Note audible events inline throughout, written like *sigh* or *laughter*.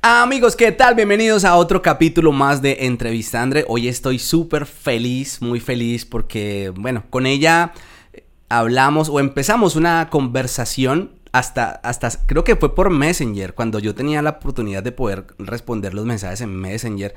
Amigos, ¿qué tal? Bienvenidos a otro capítulo más de Entrevistandre. Hoy estoy súper feliz, muy feliz porque, bueno, con ella hablamos o empezamos una conversación hasta, hasta, creo que fue por Messenger, cuando yo tenía la oportunidad de poder responder los mensajes en Messenger.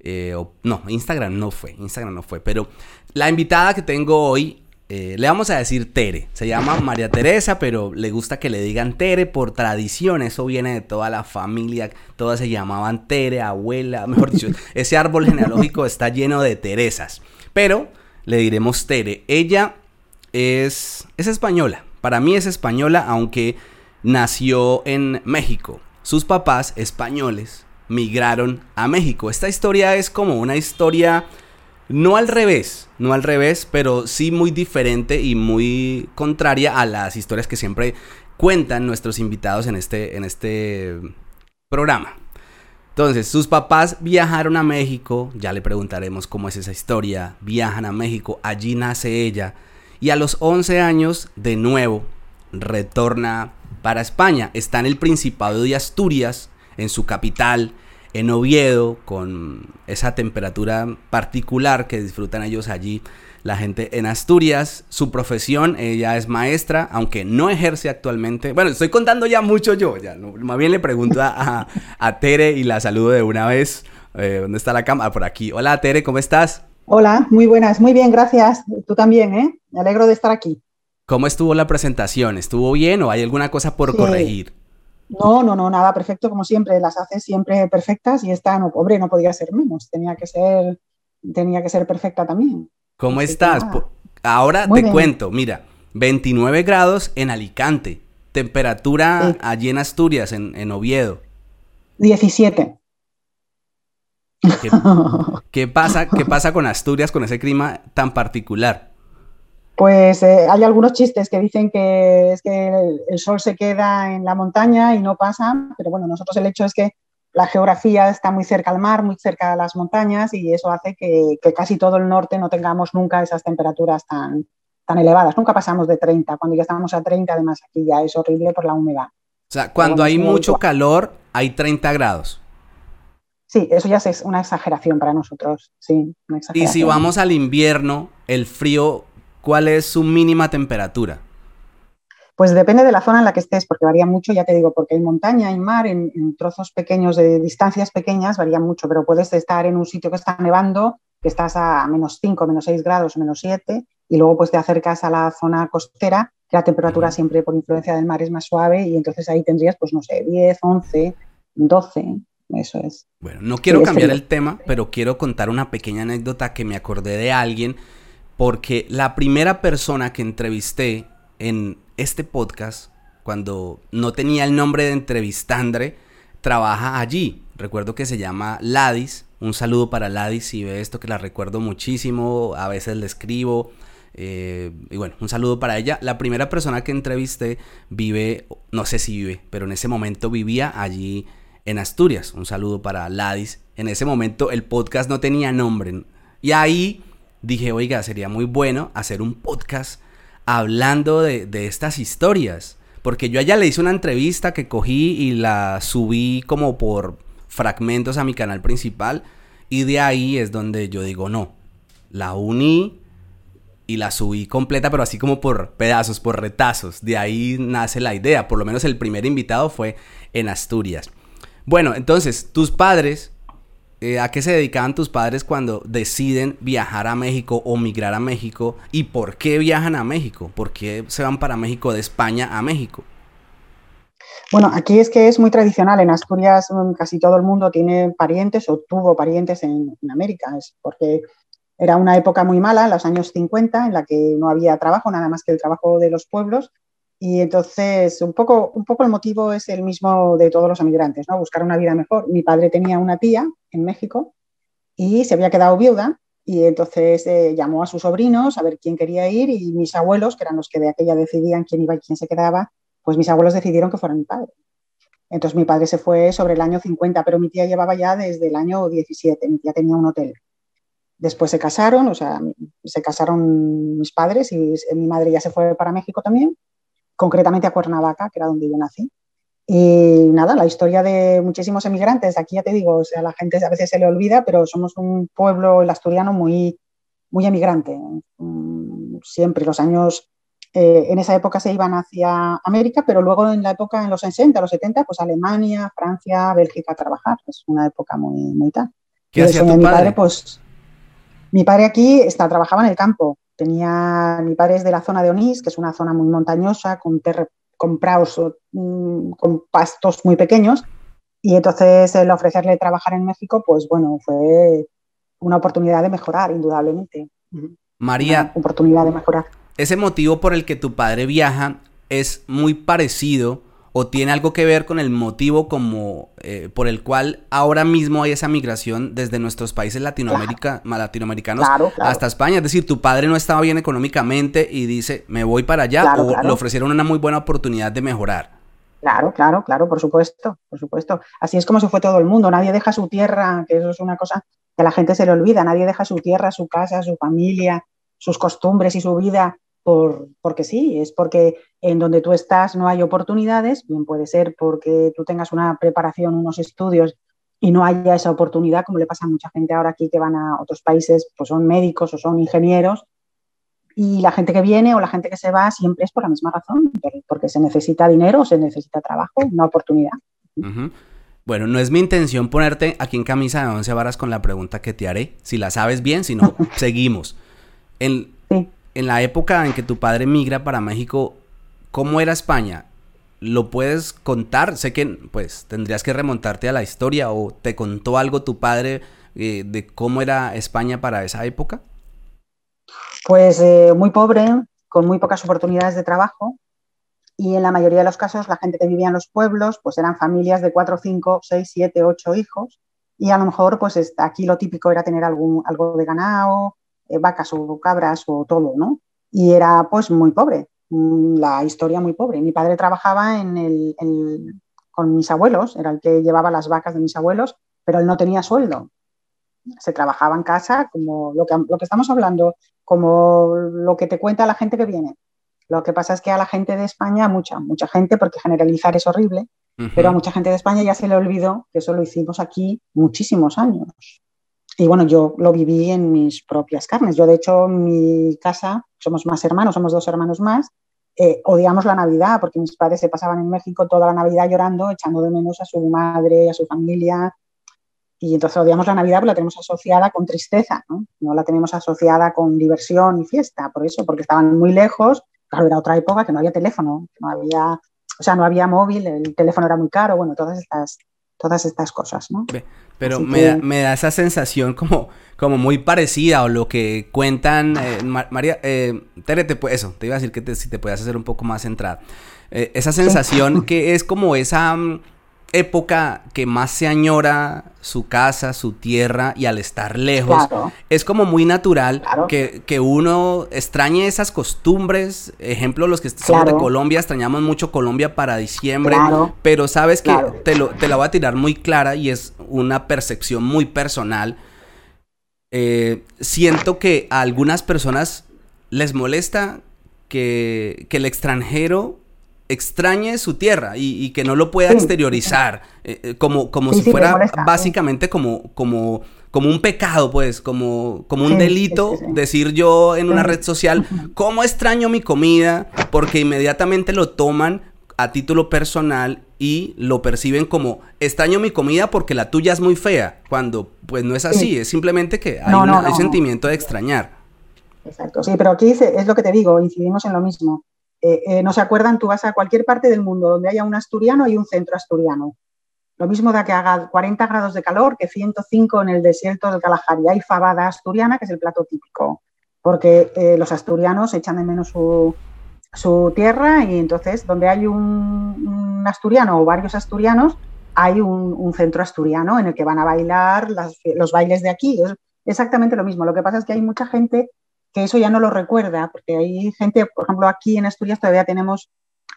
Eh, o, no, Instagram no fue, Instagram no fue, pero la invitada que tengo hoy eh, le vamos a decir Tere. Se llama María Teresa, pero le gusta que le digan Tere por tradición. Eso viene de toda la familia. Todas se llamaban Tere, abuela. *laughs* Mejor dicho, ese árbol genealógico está lleno de Teresas. Pero le diremos Tere. Ella es, es española. Para mí es española, aunque nació en México. Sus papás españoles migraron a México. Esta historia es como una historia no al revés, no al revés, pero sí muy diferente y muy contraria a las historias que siempre cuentan nuestros invitados en este, en este programa. Entonces, sus papás viajaron a México, ya le preguntaremos cómo es esa historia, viajan a México, allí nace ella, y a los 11 años, de nuevo, retorna para España. Está en el Principado de Asturias, en su capital, en Oviedo, con esa temperatura particular que disfrutan ellos allí, la gente en Asturias. Su profesión, ella es maestra, aunque no ejerce actualmente. Bueno, estoy contando ya mucho yo, ya, más bien le pregunto a, Tere y la saludo de una vez. Eh, ¿Dónde está la cámara? Por aquí. Hola Tere, ¿cómo estás? Hola, muy buenas, muy bien, gracias. Tú también, ¿eh? Me alegro de estar aquí. ¿Cómo estuvo la presentación? ¿Estuvo bien o hay alguna cosa por corregir? No, no, no, nada perfecto como siempre, las haces siempre perfectas y esta, no, pobre, no podía ser menos, tenía que ser, tenía que ser perfecta también. ¿Cómo estás? Ahora te cuento, mira, 29 grados en Alicante, temperatura allí en Asturias, en, Oviedo. 17. ¿Qué, pasa, ¿Qué pasa con Asturias con ese clima tan particular? Pues eh, hay algunos chistes que dicen que es que el, sol se queda en la montaña y no pasa, pero bueno, nosotros el hecho es que la geografía está muy cerca al mar, muy cerca de las montañas y eso hace que, casi todo el norte no tengamos nunca esas temperaturas tan, tan elevadas. Nunca pasamos de 30, cuando ya estamos a 30 además aquí ya es horrible por la humedad. O sea, cuando hay mucho calor hay 30 grados. Sí, eso ya es una exageración para nosotros, sí. Y si vamos al invierno, el frío ¿cuál es su mínima temperatura? Pues depende de la zona en la que estés, porque varía mucho, ya te digo, porque hay montaña, hay mar, en, trozos pequeños, de distancias pequeñas, varía mucho, pero puedes estar en un sitio que está nevando, que estás a menos 5, menos 6 grados, menos 7, y luego pues te acercas a la zona costera, que la temperatura siempre por influencia del mar es más suave, y entonces ahí tendrías, pues no sé, 10, 11, 12, eso es. Bueno, no quiero cambiar el tema, pero quiero contar una pequeña anécdota que me acordé de alguien porque la primera persona que entrevisté en este podcast, cuando no tenía el nombre de entrevistandre, trabaja allí. Recuerdo que se llama Ladis. Un saludo para Ladis si ve esto que la recuerdo muchísimo. A veces le escribo. Eh, y bueno, un saludo para ella. La primera persona que entrevisté vive, no sé si vive, pero en ese momento vivía allí en Asturias. Un saludo para Ladis. En ese momento el podcast no tenía nombre. Y ahí dije, oiga, sería muy bueno hacer un podcast hablando de, estas historias. Porque yo allá le hice una entrevista que cogí y la subí como por fragmentos a mi canal principal. Y de ahí es donde yo digo, no, la uní y la subí completa, pero así como por pedazos, por retazos. De ahí nace la idea. Por lo menos el primer invitado fue en Asturias. Bueno, entonces, tus padres eh, ¿a qué se dedicaban tus padres cuando deciden viajar a México o migrar a México? ¿Y por qué viajan a México? ¿Por qué se van para México de España a México? Bueno, aquí es que es muy tradicional. En Asturias mm, casi todo el mundo tiene parientes o tuvo parientes en, en América. Es porque era una época muy mala, en los años 50, en la que no había trabajo, nada más que el trabajo de los pueblos, y entonces, un poco, un poco el motivo es el mismo de todos los emigrantes, ¿no? Buscar una vida mejor. Mi padre tenía una tía en México y se había quedado viuda y entonces eh, llamó a sus sobrinos a ver quién quería ir y mis abuelos, que eran los que de aquella decidían quién iba y quién se quedaba, pues mis abuelos decidieron que fuera mi padre. Entonces mi padre se fue sobre el año 50, pero mi tía llevaba ya desde el año 17, mi tía tenía un hotel. Después se casaron, o sea, se casaron mis padres y mi madre ya se fue para México también concretamente a Cuernavaca, que era donde yo nací. Y nada, la historia de muchísimos emigrantes, aquí ya te digo, o sea, la gente a veces se le olvida, pero somos un pueblo, el asturiano, muy, muy emigrante. Mm, siempre los años, eh, en esa época se iban hacia América, pero luego en la época, en los 60, los 70, pues Alemania, Francia, Bélgica a trabajar. Es una época muy, muy tal. ¿Qué hacía tu mi padre? padre? Pues mi padre aquí está, trabajaba en el campo. Tenía, mi padre es de la zona de Onís, que es una zona muy montañosa, con, con mm, con pastos muy pequeños. Y entonces el ofrecerle trabajar en México, pues bueno, fue una oportunidad de mejorar, indudablemente. María, Una oportunidad de mejorar. ese motivo por el que tu padre viaja es muy parecido o tiene algo que ver con el motivo como eh, por el cual ahora mismo hay esa migración desde nuestros países Latinoamérica, latinoamericanos Claro, claro. hasta España. Es decir, tu padre no estaba bien económicamente y dice, me voy para allá o le ofrecieron una muy buena oportunidad de mejorar. Claro, claro, claro, por supuesto, por supuesto. Así es como se fue todo el mundo. Nadie deja su tierra, que eso es una cosa que a la gente se le olvida. Nadie deja su tierra, su casa, su familia, sus costumbres y su vida por, porque sí. Es porque en donde tú estás no hay oportunidades. Bien puede ser porque tú tengas una preparación, unos estudios y no haya esa oportunidad, como le pasa a mucha gente ahora aquí que van a otros países, pues son médicos o son ingenieros y la gente que viene o la gente que se va siempre es por la misma razón, porque se necesita dinero, se necesita trabajo, una oportunidad. Ujú. Bueno, no es mi intención ponerte aquí en camisa de once varas con la pregunta que te haré. Si la sabes bien, si no, *laughs* seguimos. En, Sí. En la época en que tu padre migra para México, ¿cómo era España? ¿Lo puedes contar? Sé que pues tendrías que remontarte a la historia o te contó algo tu padre eh, de cómo era España para esa época. Pues eh, muy pobre, con muy pocas oportunidades de trabajo y en la mayoría de los casos la gente que vivía en los pueblos pues eran familias de cuatro, cinco, seis, siete, ocho hijos y a lo mejor pues aquí lo típico era tener algún, algo de ganado, vacas o cabras o todo, ¿no? Y era pues muy pobre, mm, la historia muy pobre. Mi padre trabajaba en el, en- con mis abuelos, era el que llevaba las vacas de mis abuelos, pero él no tenía sueldo. Se trabajaba en casa como lo que, lo que estamos hablando, como lo que te cuenta la gente que viene. Lo que pasa es que a la gente de España, mucha, mucha gente, porque generalizar es horrible, pero a mucha gente de España ya se le olvidó que eso lo hicimos aquí muchísimos años. Y bueno, yo lo viví en mis propias carnes. Yo, de hecho, en mi casa, somos más hermanos, somos dos hermanos más, eh, odiamos la Navidad porque mis padres se pasaban en México toda la Navidad llorando, echando de menos a su madre, a su familia. Y entonces odiamos la Navidad porque la tenemos asociada con tristeza, ¿no? No la tenemos asociada con diversión y fiesta, por eso, porque estaban muy lejos. Claro, era otra época que no había teléfono, no había, o sea, no había móvil, el teléfono era muy caro, bueno, todas estas, todas estas cosas, ¿no? Pero me, que- da, me da esa sensación como, como muy parecida o lo que cuentan eh, Ma- María, eh, Tere, te eso, te iba a decir que te- si te podías hacer un poco más centrada. Eh, esa sensación *laughs* que es como esa mm, época que más se añora su casa, su tierra y al estar lejos, Claro, es como muy natural Claro. que, que uno extrañe esas costumbres. Ejemplo, los que somos de. Colombia, extrañamos mucho Colombia para diciembre. Pero sabes que te, lo, te la voy a tirar muy clara y es una percepción muy personal. Eh, siento que a algunas personas les molesta que, que el extranjero extrañe su tierra y, y que no lo pueda Sí. exteriorizar, eh, eh, como, como Sí, si sí, fuera básicamente como, como, como un pecado, pues, como, como un delito decir yo en una red social, ¿cómo extraño mi comida? Porque inmediatamente lo toman a título personal y lo perciben como extraño mi comida porque la tuya es muy fea, cuando pues no es así, Sí. es simplemente que hay, No, una- no, hay no, no. sentimiento de extrañar. Exacto, sí, pero aquí es lo que te digo, incidimos en lo mismo. Eh, eh, no se acuerdan, tú vas a cualquier parte del mundo donde haya un asturiano y un centro asturiano. Lo mismo da que haga 40 grados de calor que 105 en el desierto del Kalahari. Hay fabada asturiana, que es el plato típico, porque eh, los asturianos echan de menos su, tierra y entonces donde hay un, asturiano o varios asturianos, hay un, centro asturiano en el que van a bailar los bailes de aquí. Es exactamente lo mismo. Lo que pasa es que hay mucha gente que eso ya no lo recuerda, porque hay gente, por ejemplo, aquí en Asturias todavía tenemos,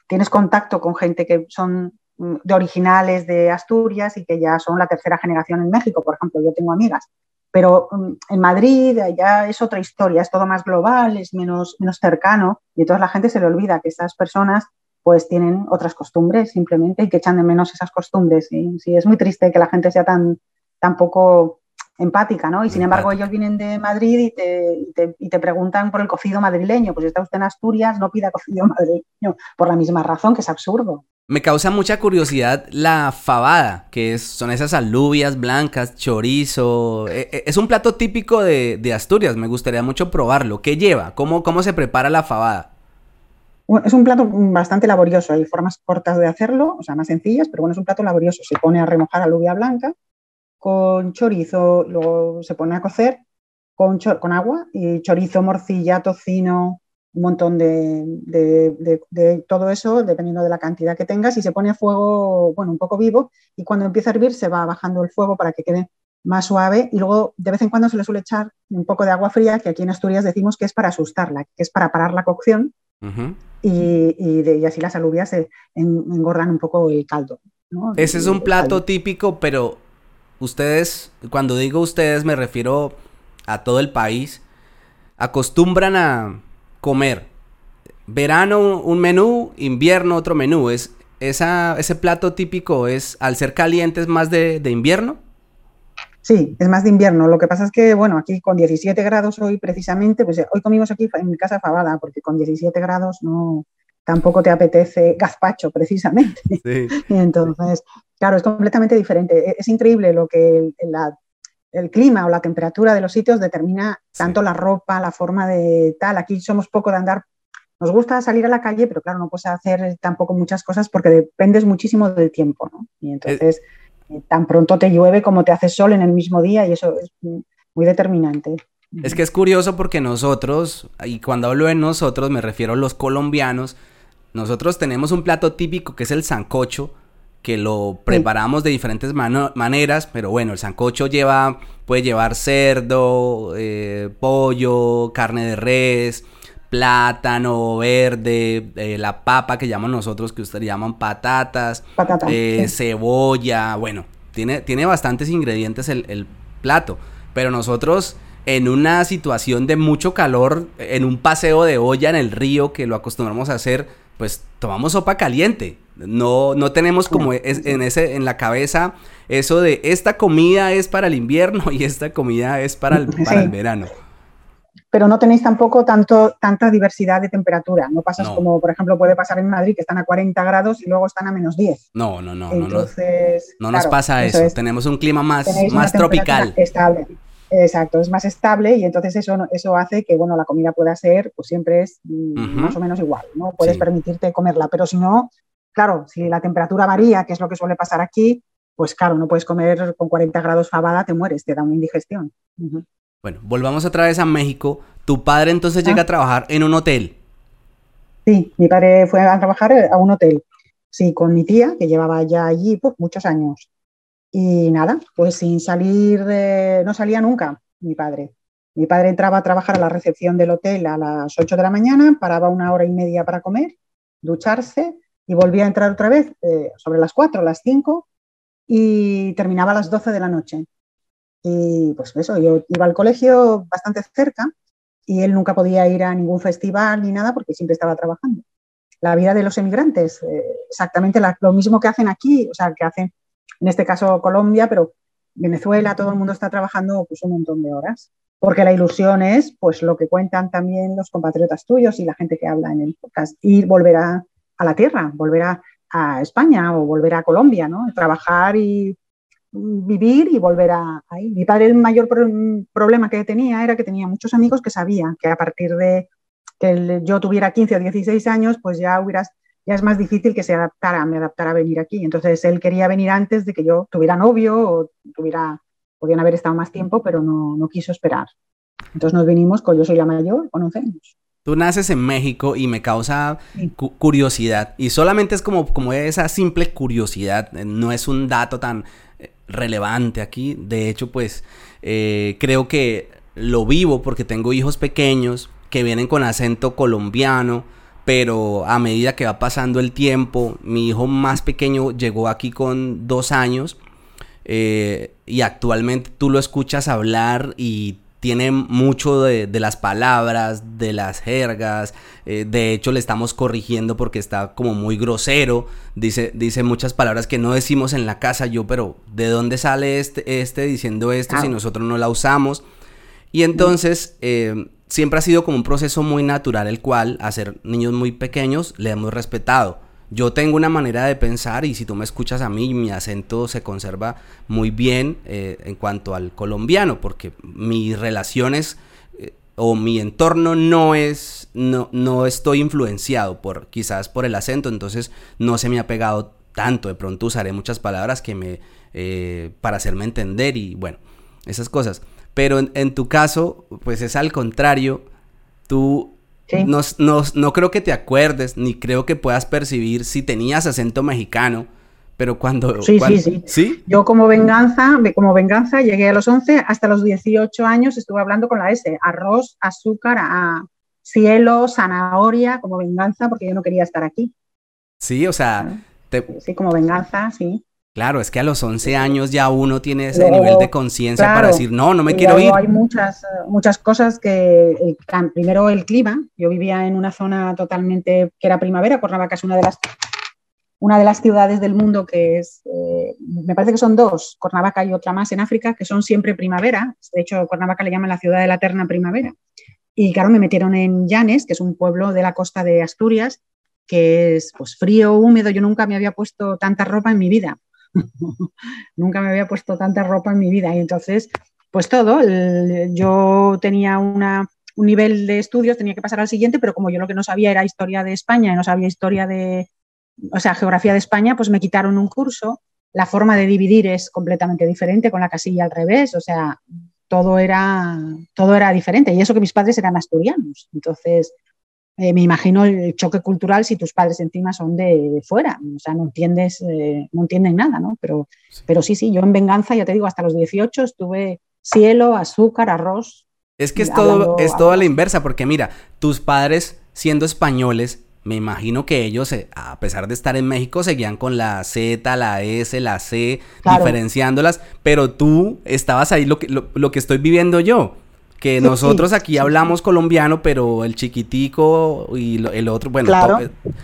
tienes contacto con gente que son mm, de originales de Asturias y que ya son la tercera generación en México, por ejemplo, yo tengo amigas. Pero mm, en Madrid ya es otra historia, es todo más global, es menos, menos cercano y entonces la gente se le olvida que esas personas pues tienen otras costumbres simplemente y que echan de menos esas costumbres. Y sí, es muy triste que la gente sea tan, tan poco empática, ¿no? Y sin embargo ellos vienen de Madrid y te, y, te, preguntan por el cocido madrileño. Pues si está usted en Asturias, no pida cocido *laughs* madrileño, por la misma razón, que es absurdo. Me causa mucha curiosidad la fabada, que es, son esas alubias blancas, chorizo. E, e, es un plato típico de, Asturias, me gustaría mucho probarlo. ¿Qué lleva? ¿Cómo, ¿Cómo se prepara la fabada? es un plato bastante laborioso, hay formas cortas de hacerlo, o sea, más sencillas, pero bueno, es un plato laborioso. Se pone a remojar alubia blanca con chorizo, luego se pone a cocer con, con agua y chorizo, morcilla, tocino, un montón de, todo eso, dependiendo de la cantidad que tengas, y se pone a fuego, bueno, un poco vivo, y cuando empieza a hervir se va bajando el fuego para que quede más suave, y luego de vez en cuando se le suele echar un poco de agua fría, que aquí en Asturias decimos que es para asustarla, que es para parar la cocción, y, así las alubias se engordan un poco el caldo. Ese es un plato típico, pero ustedes, cuando digo ustedes me refiero a todo el país, acostumbran a comer. Verano un menú, invierno otro menú. Es, esa, ese plato típico es, al ser caliente, es más de, invierno. Sí, es más de invierno. Lo que pasa es que, bueno, aquí con 17 grados hoy precisamente, pues hoy comimos aquí en mi casa fabada, porque con 17 grados no, tampoco te apetece gazpacho precisamente. Sí. y *laughs* entonces, claro, es completamente diferente. E, es, increíble lo que la el clima o la temperatura de los sitios determina tanto la ropa, la forma de tal. Aquí somos poco de andar. Nos gusta salir a la calle, pero claro, no puedes hacer tampoco muchas cosas porque dependes muchísimo del tiempo, ¿no? Y entonces, eh, tan pronto te llueve como te hace sol en el mismo día y eso es muy determinante. Es que es curioso porque nosotros, y cuando hablo de nosotros me refiero a los colombianos, nosotros tenemos un plato típico que es el sancocho, que lo preparamos de diferentes maneras, pero bueno, el sancocho lleva, puede llevar cerdo, eh, pollo, carne de res, plátano verde, eh, la papa que llamamos nosotros, que ustedes llaman patatas, eh, cebolla, bueno, tiene, tiene bastantes ingredientes el, el plato, pero nosotros en una situación de mucho calor, en un paseo de olla en el río que lo acostumbramos a hacer, pues tomamos sopa caliente. No, no tenemos como en, ese, en la cabeza eso de esta comida es para el invierno y esta comida es para el, para el verano. Pero no tenéis tampoco tanto, tanta diversidad de temperatura. No pasas como, por ejemplo, puede pasar en Madrid, que están a 40 grados y luego están a menos 10. No, no, no. Entonces, no, nos pasa eso. Tenemos un clima más, más tropical. Estable. Exacto, es más estable y entonces eso, eso hace que bueno, la comida pueda ser, pues siempre es mm, más o menos igual, ¿no? Puedes permitirte comerla, pero si no, claro, si la temperatura varía, que es lo que suele pasar aquí, pues claro, no puedes comer con 40 grados fabada, te mueres, te da una indigestión. Bueno, volvamos otra vez a México. ¿Tu padre entonces llega ah. a trabajar en un hotel? Sí, mi padre fue a trabajar a un hotel, sí, con mi tía, que llevaba ya allí pues, muchos años. Y nada, pues sin salir, no salía nunca mi padre. Mi padre entraba a trabajar a la recepción del hotel a las 8 de la mañana, paraba una hora y media para comer, ducharse y volvía a entrar otra vez eh, sobre las 4, las 5 y terminaba a las 12 de la noche. Y pues eso, yo iba al colegio bastante cerca y él nunca podía ir a ningún festival ni nada porque siempre estaba trabajando. La vida de los emigrantes, eh, exactamente lo mismo que hacen aquí, o sea, que hacen en este caso Colombia, pero Venezuela, todo el mundo está trabajando pues, un montón de horas, porque la ilusión es pues lo que cuentan también los compatriotas tuyos y la gente que habla en el podcast, ir, volver a, la tierra, volver a, España o volver a Colombia, ¿no? Trabajar y vivir y volver a ahí. Mi padre el mayor problema que tenía era que tenía muchos amigos que sabían que a partir de que yo tuviera 15 o 16 años, pues ya hubieras ya es más difícil que se adaptara, me adaptara a venir aquí. Entonces él quería venir antes de que yo tuviera novio o tuviera, podían haber estado más tiempo, pero no, no quiso esperar. Entonces nos vinimos, con yo soy la mayor, con 11 años. Tú naces en México y me causa curiosidad. Y solamente es como, como esa simple curiosidad. No es un dato tan eh, relevante aquí. De hecho, pues eh, creo que lo vivo porque tengo hijos pequeños que vienen con acento colombiano pero a medida que va pasando el tiempo, mi hijo más pequeño llegó aquí con dos años eh, y actualmente tú lo escuchas hablar y tiene mucho de, las palabras, de las jergas. Eh, de hecho, le estamos corrigiendo porque está como muy grosero. Dice, dice muchas palabras que no decimos en la casa. Yo, pero ¿de dónde sale este, este diciendo esto si nosotros no la usamos? Y entonces, eh, siempre ha sido como un proceso muy natural, el cual, a ser niños muy pequeños, le hemos respetado. Yo tengo una manera de pensar y si tú me escuchas a mí, mi acento se conserva muy bien eh, en cuanto al colombiano, porque mis relaciones eh, o mi entorno no es, no, no estoy influenciado por quizás por el acento, entonces no se me ha pegado tanto. De pronto usaré muchas palabras que me, eh, para hacerme entender y bueno, esas cosas. Pero en, en tu caso, pues es al contrario, tú no, creo que te acuerdes, ni creo que puedas percibir si tenías acento mexicano, pero cuando... Sí, sí, sí, Yo como venganza, como venganza llegué a los 11, hasta los 18 años estuve hablando con la S, arroz, azúcar, a cielo, zanahoria, como venganza, porque yo no quería estar aquí. Sí, o sea... Sí, como venganza, sí. Claro, es que a los 11 años ya uno tiene ese nivel de conciencia para decir, no, no me quiero ir. Hay muchas, muchas cosas que, primero el clima, yo vivía en una zona totalmente que era primavera, Cuernavaca es una de las, una de las ciudades del mundo que es, eh, me parece que son dos, Cuernavaca y otra más en África, que son siempre primavera, de hecho Cuernavaca le llaman la ciudad de la eterna primavera. Y claro, me metieron en Llanes, que es un pueblo de la costa de Asturias, que es pues frío, húmedo, yo nunca me había puesto tanta ropa en mi vida *laughs* Nunca me había puesto tanta ropa en mi vida y entonces, pues todo, yo tenía un nivel de estudios, tenía que pasar al siguiente, pero como yo lo que no sabía era historia de España y no sabía historia de, o sea, geografía de España, pues me quitaron un curso. La forma de dividir es completamente diferente con la casilla al revés, o sea, todo era, todo era diferente. Y eso que mis padres eran asturianos. Entonces, eh, me imagino el choque cultural si tus padres encima son de, fuera, o sea, no entiendes, eh, no entienden nada, ¿no? Pero, pero sí, sí, yo en venganza, ya te digo, hasta los 18 estuve cielo, azúcar, arroz. Es que es todo, es todo a la inversa, porque mira, tus padres siendo españoles, me imagino que ellos, eh, a pesar de estar en México, seguían con la Z, la S, la C, diferenciándolas, pero tú estabas ahí lo que, lo que estoy viviendo yo que *laughs* nosotros aquí hablamos colombiano, pero el chiquitico y el otro, bueno,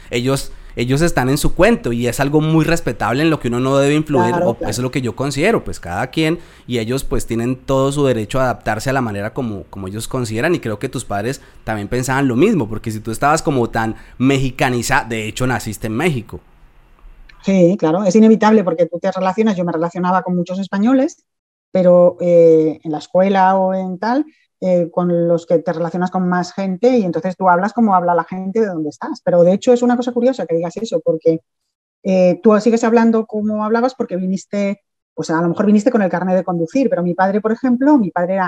ellos ellos están en su cuento y es algo muy respetable en lo que uno no debe influir, o eso es lo que yo considero, pues cada quien y ellos pues tienen todo su derecho a adaptarse a la manera como, como ellos consideran y creo que tus padres también pensaban lo mismo, porque si tú estabas como tan mexicanizada, de hecho naciste en México. Sí, claro, es inevitable porque tú te relacionas, yo me relacionaba con muchos españoles, pero eh, en la escuela o en tal, eh, con los que te relacionas con más gente y entonces tú hablas como habla la gente de donde estás. Pero de hecho es una cosa curiosa que digas eso, porque eh, tú sigues hablando como hablabas porque viniste, pues a lo mejor viniste con el carnet de conducir, pero mi padre, por ejemplo, mi padre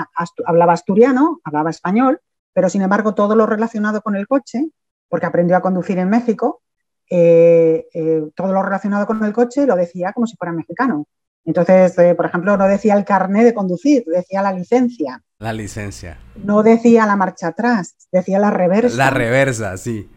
hablaba asturiano, hablaba español, pero sin embargo todo lo relacionado con el coche, porque aprendió a conducir en México, eh, todo lo relacionado con el coche lo decía como si fuera mexicano. Entonces, por ejemplo, no decía el carnet de conducir, decía la licencia. La licencia. No decía la marcha atrás, decía la reversa. La reversa, sí.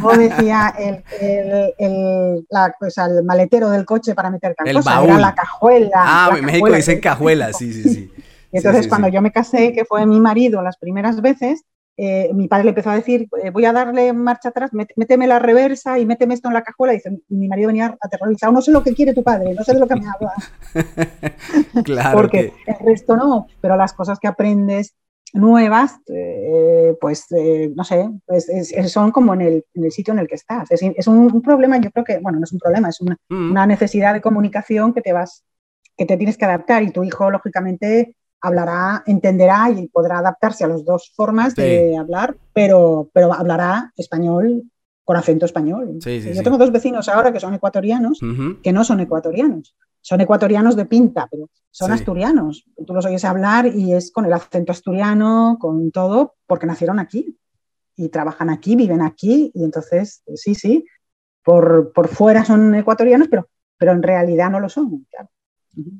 No decía el, el, el maletero del coche para meter el baúl. era la cajuela. Ah, en México dicen cajuela, sí, sí, sí. *laughs* Y entonces cuando yo me casé, que fue mi marido las primeras veces, eh, mi padre le empezó a decir, eh, voy a darle marcha atrás, méteme la reversa y méteme esto en la cajuela. Y dice, mi marido venía aterrorizado, no sé lo que quiere tu padre, no sé de lo que me habla. *laughs* claro. Porque el resto no, pero las cosas que aprendes nuevas, eh, pues no sé, pues, son como en el, en el, sitio en el que estás. Es, un, problema, yo creo que, bueno, no es un problema, es una, mm. una necesidad de comunicación que te vas, que te tienes que adaptar y tu hijo, lógicamente, hablará, entenderá y podrá adaptarse a las dos formas de hablar, pero, pero hablará español con acento español. Yo tengo dos vecinos ahora que son ecuatorianos, que no son ecuatorianos. Son ecuatorianos de pinta, pero son asturianos. Tú los oyes hablar y es con el acento asturiano, con todo, porque nacieron aquí y trabajan aquí, viven aquí. Y entonces, sí, sí, por, por fuera son ecuatorianos, pero, pero en realidad no lo son.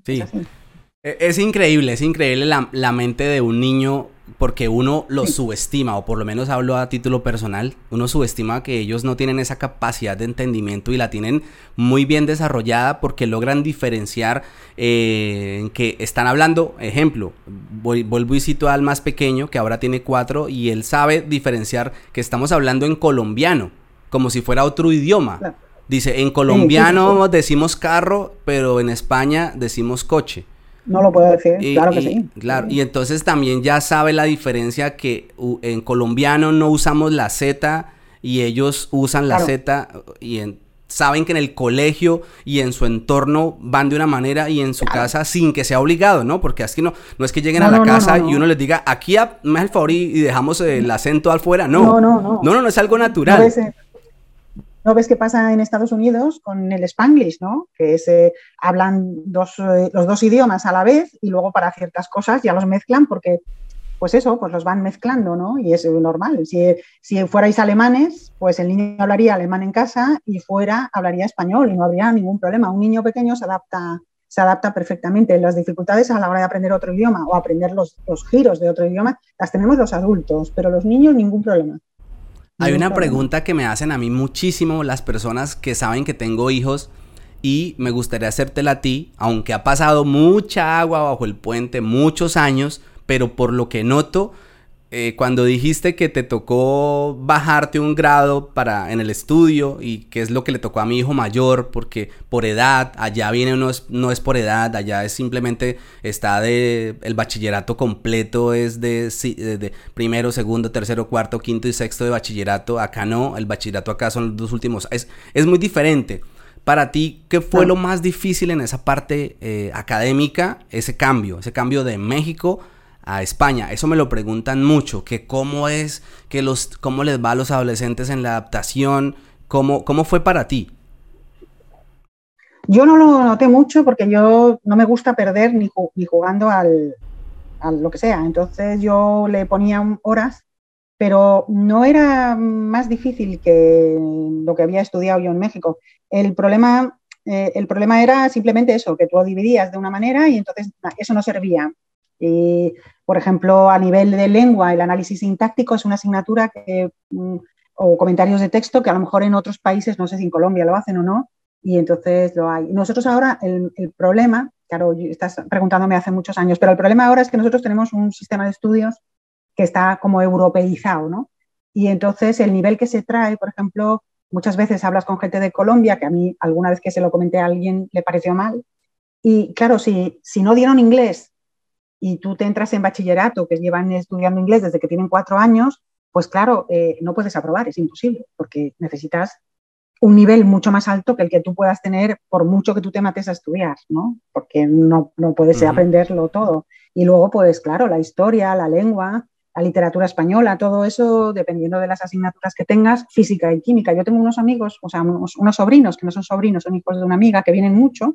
Sí. E, es increíble, es increíble la, mente de un niño porque uno lo subestima, o por lo menos hablo a título personal, uno subestima que ellos no tienen esa capacidad de entendimiento y la tienen muy bien desarrollada porque logran diferenciar eh, en que están hablando, ejemplo, vuelvo y cito al más pequeño, que ahora tiene cuatro, y él sabe diferenciar que estamos hablando en colombiano, como si fuera otro idioma. Dice, en colombiano decimos carro, pero en España decimos coche. No lo puedo decir, claro que sí. Claro, y entonces también ya sabe la diferencia que en colombiano no usamos la Z y ellos usan la Z y saben que en el colegio y en su entorno van de una manera y en su casa sin que sea obligado, ¿no? Porque así no, no es que lleguen a la casa y uno les diga, aquí me el favor y, dejamos el acento afuera. No, no, no. No, no, es algo natural. ¿No ves qué pasa en Estados Unidos con el Spanglish, ¿no? Que se hablan dos, eh, los dos idiomas a la vez y luego para ciertas cosas ya los mezclan porque pues eso, pues los van mezclando, ¿no? Y es normal. Si, si fuerais alemanes, pues el niño hablaría alemán en casa y fuera hablaría español y no habría ningún problema. Un niño pequeño se adapta, se adapta perfectamente. Las dificultades a la hora de aprender otro idioma o aprender los, los giros de otro idioma las tenemos los adultos, pero los niños ningún problema. Hay una pregunta que me hacen a mí muchísimo las personas que saben que tengo hijos y me gustaría hacértela a ti, aunque ha pasado mucha agua bajo el puente, muchos años, pero por lo que noto, eh, cuando dijiste que te tocó bajarte un grado para en el estudio y que es lo que le tocó a mi hijo mayor porque por edad allá viene no es, no es por edad allá es simplemente está de el bachillerato completo es de, de, primero segundo tercero cuarto quinto y sexto de bachillerato acá no el bachillerato acá son los dos últimos es es muy diferente. Para ti, ¿qué fue lo más difícil en esa parte eh, académica, ese cambio, ese cambio de México a España. Eso me lo preguntan mucho, que cómo es, que los, cómo les va a los adolescentes en la adaptación, cómo, cómo fue para ti. Yo no lo noté mucho porque yo no me gusta perder ni, jugando al, a lo que sea. Entonces yo le ponía horas, pero no era más difícil que lo que había estudiado yo en México. El problema, eh, el problema era simplemente eso, que tú dividías de una manera y entonces eso no servía. Y, por ejemplo, a nivel de lengua, el análisis sintáctico es una asignatura que, mm, o comentarios de texto que a lo mejor en otros países, no sé si en Colombia lo hacen o no, y entonces lo hay. Nosotros ahora, el, problema, claro, estás preguntándome hace muchos años, pero el problema ahora es que nosotros tenemos un sistema de estudios que está como europeizado, ¿no? Y entonces el nivel que se trae, por ejemplo, muchas veces hablas con gente de Colombia, que a mí alguna vez que se lo comenté a alguien le pareció mal, y claro, si, si no dieron inglés y tú te entras en bachillerato, que llevan estudiando inglés desde que tienen cuatro años, pues claro, eh, no puedes aprobar, es imposible, porque necesitas un nivel mucho más alto que el que tú puedas tener por mucho que tú te mates a estudiar, ¿no? Porque no, no puedes aprenderlo todo. Y luego, pues claro, la historia, la lengua, la literatura española, todo eso, dependiendo de las asignaturas que tengas, física y química. Yo tengo unos amigos, o sea, unos, unos sobrinos, que no son sobrinos, son hijos de una amiga, que vienen mucho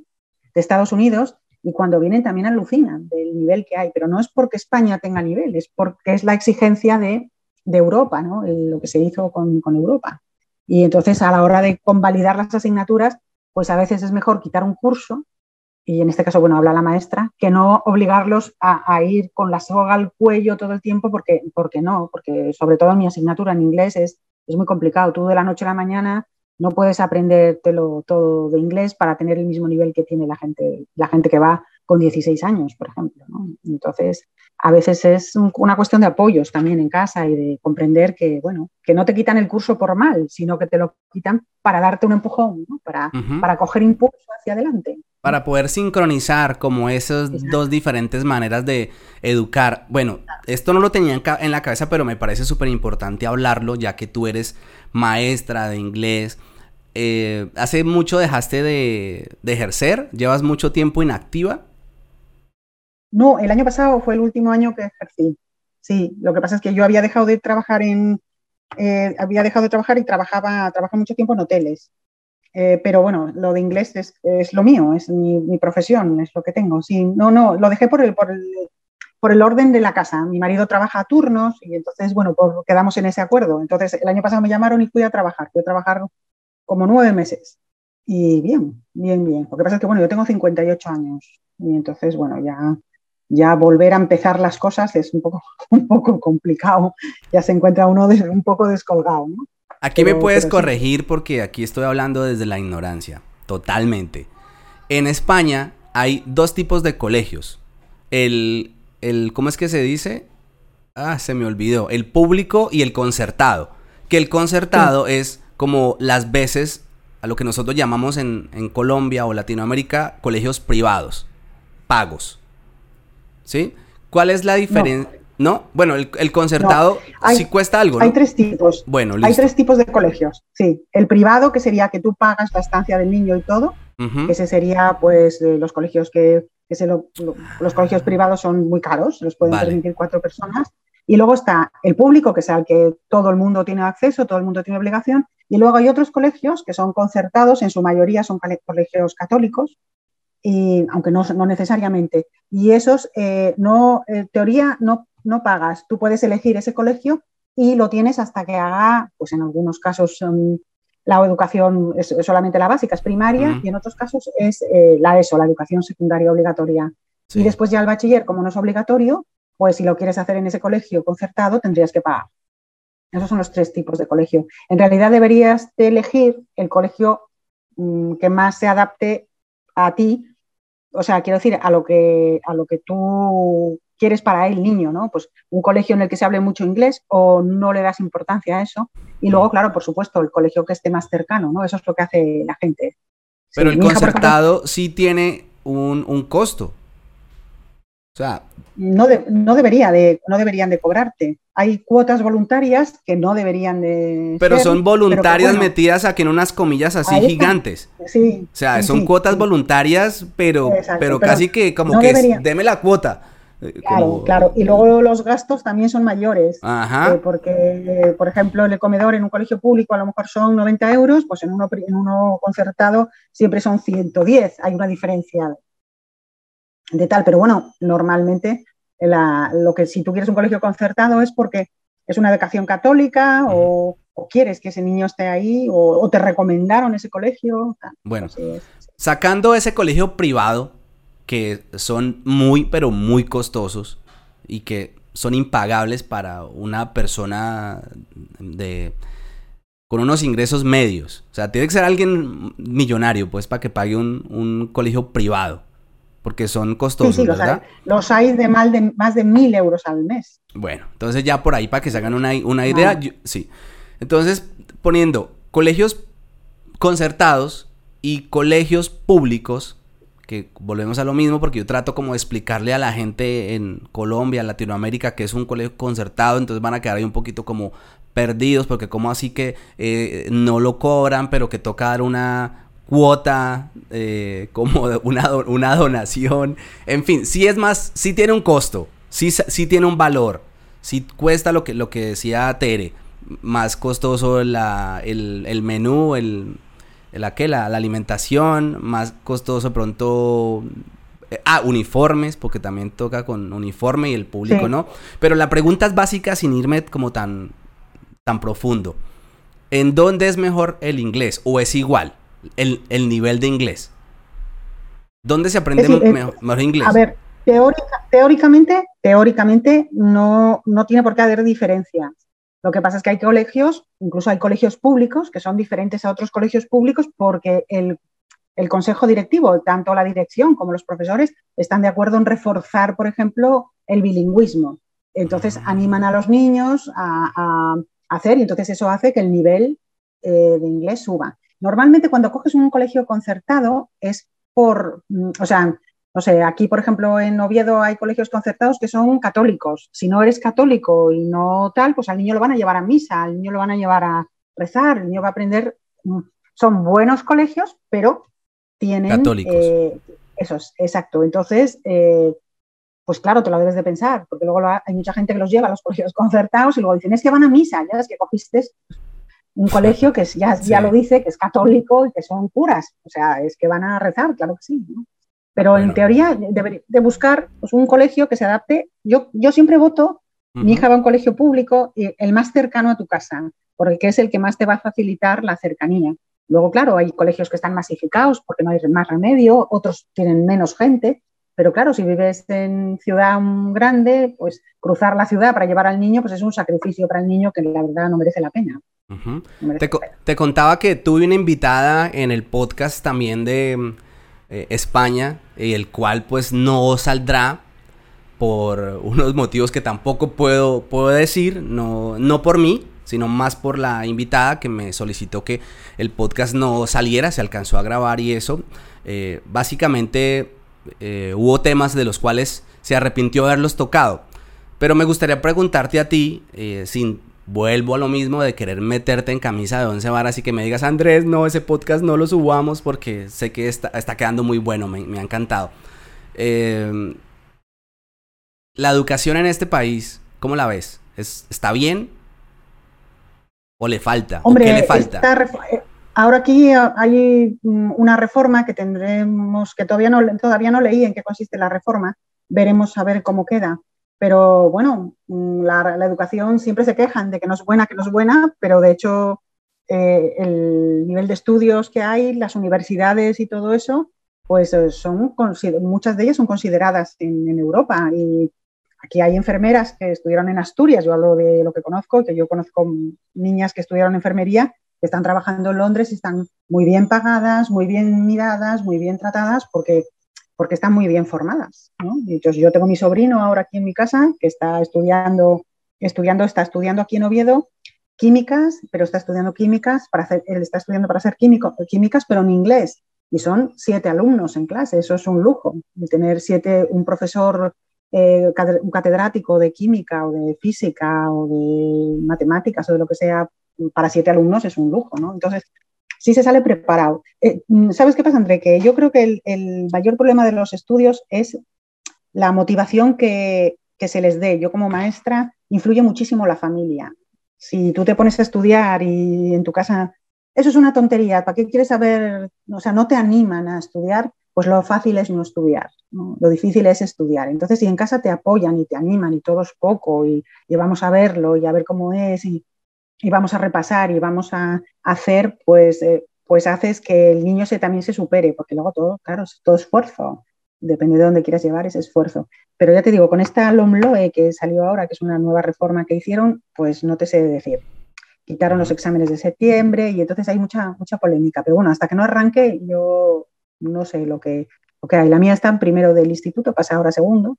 de Estados Unidos y cuando vienen también alucinan del nivel que hay, pero no es porque España tenga nivel, es porque es la exigencia de, Europa, ¿no? lo que se hizo con, Europa. Y entonces a la hora de convalidar las asignaturas, pues a veces es mejor quitar un curso, y en este caso, bueno, habla la maestra, que no obligarlos a, ir con la soga al cuello todo el tiempo, porque, porque no, porque sobre todo mi asignatura en inglés es, es muy complicado. Tú de la noche a la mañana no puedes aprendértelo todo de inglés para tener el mismo nivel que tiene la gente, la gente que va con 16 años, por ejemplo. Entonces, a veces es una cuestión de apoyos también en casa y de comprender que, bueno, que no te quitan el curso por mal, sino que te lo quitan para darte un empujón, para, para coger impulso hacia adelante. Para poder sincronizar como esas dos diferentes maneras de educar. Bueno, esto no lo tenía en, la cabeza, pero me parece súper importante hablarlo, ya que tú eres maestra de inglés. Eh, ¿Hace mucho dejaste de, ejercer? ¿Llevas mucho tiempo inactiva? No, el año pasado fue el último año que ejercí. Sí, lo que pasa es que yo había dejado de trabajar en, eh, había dejado de trabajar y trabajaba, trabajaba mucho tiempo en hoteles. Eh, pero bueno, lo de inglés es, es lo mío, es mi, profesión, es lo que tengo. Sí, no, no, lo dejé por el, por el, por el orden de la casa. Mi marido trabaja a turnos y entonces, bueno, pues quedamos en ese acuerdo. Entonces, el año pasado me llamaron y fui a trabajar. Fui a trabajar como nueve meses. Y bien, bien, bien. Lo que pasa es que, bueno, yo tengo 58 años y entonces, bueno, ya, ya volver a empezar las cosas es un poco, *laughs* un poco complicado. Ya se encuentra uno un poco descolgado, ¿no? Aquí me puedes corregir porque aquí estoy hablando desde la ignorancia, totalmente. En España hay dos tipos de colegios. El el, ¿cómo es que se dice? Ah, se me olvidó. El público y el concertado. Que el concertado es como las veces a lo que nosotros llamamos en, en Colombia o Latinoamérica colegios privados, pagos. ¿Sí? ¿Cuál es la diferencia? No. Bueno, el, concertado sí cuesta algo. Hay tres tipos. Bueno, Hay tres tipos de colegios. Sí. El privado, que sería que tú pagas la estancia del niño y todo. Ese sería, pues, los colegios que, que los colegios privados son muy caros, los pueden permitir cuatro personas. Y luego está el público, que es al que todo el mundo tiene acceso, todo el mundo tiene obligación. Y luego hay otros colegios que son concertados, en su mayoría son colegios católicos, y, aunque no, no necesariamente. Y esos, eh, no, en teoría, no, no pagas. Tú puedes elegir ese colegio y lo tienes hasta que haga, pues en algunos casos um, la educación es solamente la básica, es primaria, y en otros casos es eh, la ESO, la educación secundaria obligatoria. Y después ya el bachiller, como no es obligatorio, pues si lo quieres hacer en ese colegio concertado, tendrías que pagar. Esos son los tres tipos de colegio. En realidad deberías de elegir el colegio mm, que más se adapte a ti, o sea, quiero decir, a lo que, a lo que tú quieres para el niño, ¿no? Pues un colegio en el que se hable mucho inglés o no le das importancia a eso. Y luego, claro, por supuesto, el colegio que esté más cercano, ¿no? Eso es lo que hace la gente. Pero el concertado sí tiene un, un costo. O sea, no, no, debería de, no deberían de cobrarte. Hay cuotas voluntarias que no deberían de. Pero son voluntarias metidas aquí en unas comillas así gigantes. Sí. O sea, son cuotas voluntarias, pero, pero, casi que como que deme la cuota. Eh, claro, claro. Y luego los gastos también son mayores. Ajá. Eh, porque, por ejemplo, el comedor en un colegio público a lo mejor son 90 euros, pues en uno, en uno concertado siempre son 110. Hay una diferencia de tal, pero bueno, normalmente lo que si tú quieres un colegio concertado es porque es una educación católica o, quieres que ese niño esté ahí o, te recomendaron ese colegio. Bueno, sacando ese colegio privado, que son muy, pero muy costosos y que son impagables para una persona de con unos ingresos medios. O sea, tiene que ser alguien millonario, pues, para que pague un colegio privado porque son costosos, ¿verdad? los hay de, mal de más de mil euros al mes. Bueno, entonces ya por ahí para que se hagan una, idea, sí. Entonces, poniendo colegios concertados y colegios públicos, que volvemos a lo mismo porque yo trato como de explicarle a la gente en Colombia, Latinoamérica, que es un colegio concertado, entonces van a quedar ahí un poquito como perdidos, porque como así que eh, no lo cobran, pero que toca dar una, cuota, eh, como una, una, donación. En fin, sí es más, sí tiene un costo, sí, sí tiene un valor, sí cuesta lo que, lo que decía Tere, más costoso la, el, el, menú, el, la, la, alimentación, más costoso pronto... Eh, ah, uniformes, porque también toca con uniforme y el público, ¿no? Pero la pregunta es básica sin irme como tan, tan profundo. ¿En dónde es mejor el inglés? ¿O es igual? El, nivel de inglés? ¿Dónde se aprende mejor, inglés? A ver, teóricamente, teóricamente no, no tiene por qué haber diferencias. Lo que pasa es que hay colegios, incluso hay colegios públicos, que son diferentes a otros colegios públicos porque el, consejo directivo, tanto la dirección como los profesores, están de acuerdo en reforzar, por ejemplo, el bilingüismo. Entonces mm. animan a los niños a, hacer y entonces eso hace que el nivel eh, de inglés suba. Normalmente cuando coges un colegio concertado es por, mm, o sea, no sé, aquí por ejemplo en Oviedo hay colegios concertados que son católicos. Si no eres católico y no tal, pues al niño lo van a llevar a misa, al niño lo van a llevar a rezar, el niño va a aprender. Mm, son buenos colegios, pero tienen... Católicos. Eh, eso es, exacto. Entonces, eh, pues claro, te lo debes de pensar, porque luego hay mucha gente que los lleva a los colegios *laughs* concertados y luego dicen, es que van a misa, ya es que cogiste un colegio que ya, ya lo dice, que es católico y que son curas. O sea, es que van a rezar, claro que sí. Pero en teoría debería de buscar pues, un colegio que se adapte. Yo, yo siempre voto, mi hija va a un colegio público, y el más cercano a tu casa, porque es el que más te va a facilitar la cercanía. Luego, claro, hay colegios que están masificados porque no hay más remedio, otros tienen menos gente, pero claro, si vives en ciudad grande, pues cruzar la ciudad para llevar al niño, pues es un sacrificio para el niño que la verdad no merece la pena te, contaba que tuve una invitada en el podcast también de eh, España, y el cual pues no saldrá por unos motivos que tampoco puedo, puedo decir, no, no por mí, sino más por la invitada que me solicitó que el podcast no saliera, se alcanzó a grabar y eso. Eh, básicamente eh, hubo temas de los cuales se arrepintió haberlos tocado. Pero me gustaría preguntarte a ti, sin vuelvo a lo mismo de querer meterte en camisa de once varas y que me digas, Andrés, no, ese podcast no lo subamos porque sé que está, está quedando muy bueno, me, me ha encantado. la educación en este país, ¿cómo la ves? ¿Es, ¿Está bien? ¿O le falta? Hombre, ¿Qué le falta? Eh, ahora aquí hay mm, una reforma que tendremos, que todavía no, todavía no leí en qué consiste la reforma, veremos a ver cómo queda. Pero bueno, mm, la, educación siempre se quejan de que no es buena, que no es buena, pero de hecho eh, el nivel de estudios que hay, las universidades y todo eso, pues eh, son muchas de ellas son consideradas en, Europa. Y Aquí hay enfermeras que estudiaron en Asturias, yo hablo de lo que conozco, que yo conozco niñas que estudiaron enfermería, que están trabajando en Londres y están muy bien pagadas, muy bien miradas, muy bien tratadas, porque, porque están muy bien formadas. Yo tengo mi sobrino ahora aquí en mi casa, que está estudiando, estudiando, está estudiando aquí en Oviedo, químicas, pero está estudiando químicas para hacer, él está estudiando para hacer químico, químicas, pero en inglés. Y son siete alumnos en clase, eso es un lujo. tener siete, un profesor eh, un catedrático de química o de física o de matemáticas o de lo que sea para siete alumnos es un lujo, ¿no? Entonces, sí se sale preparado. Eh, ¿Sabes qué pasa, André? Que yo creo que el, mayor problema de los estudios es la motivación que, que se les dé. Yo como maestra influye muchísimo la familia. Si tú te pones a estudiar y en tu casa, eso es una tontería, ¿para qué quieres saber? O sea, no te animan a estudiar, pues lo fácil es no estudiar, lo difícil es estudiar. Entonces, si en casa te apoyan y te animan y todo es poco y, vamos a verlo y a ver cómo es y, vamos a repasar y vamos a hacer, pues, eh, pues haces que el niño se, también se supere, porque luego todo, claro, todo esfuerzo, depende de dónde quieras llevar ese esfuerzo. Pero ya te digo, con esta LOMLOE que salió ahora, que es una nueva reforma que hicieron, pues no te sé decir. Quitaron los exámenes de septiembre y entonces hay mucha, mucha polémica. Pero bueno, hasta que no arranque, yo no sé lo que, lo que hay. La mía está en primero del instituto, pasa ahora segundo.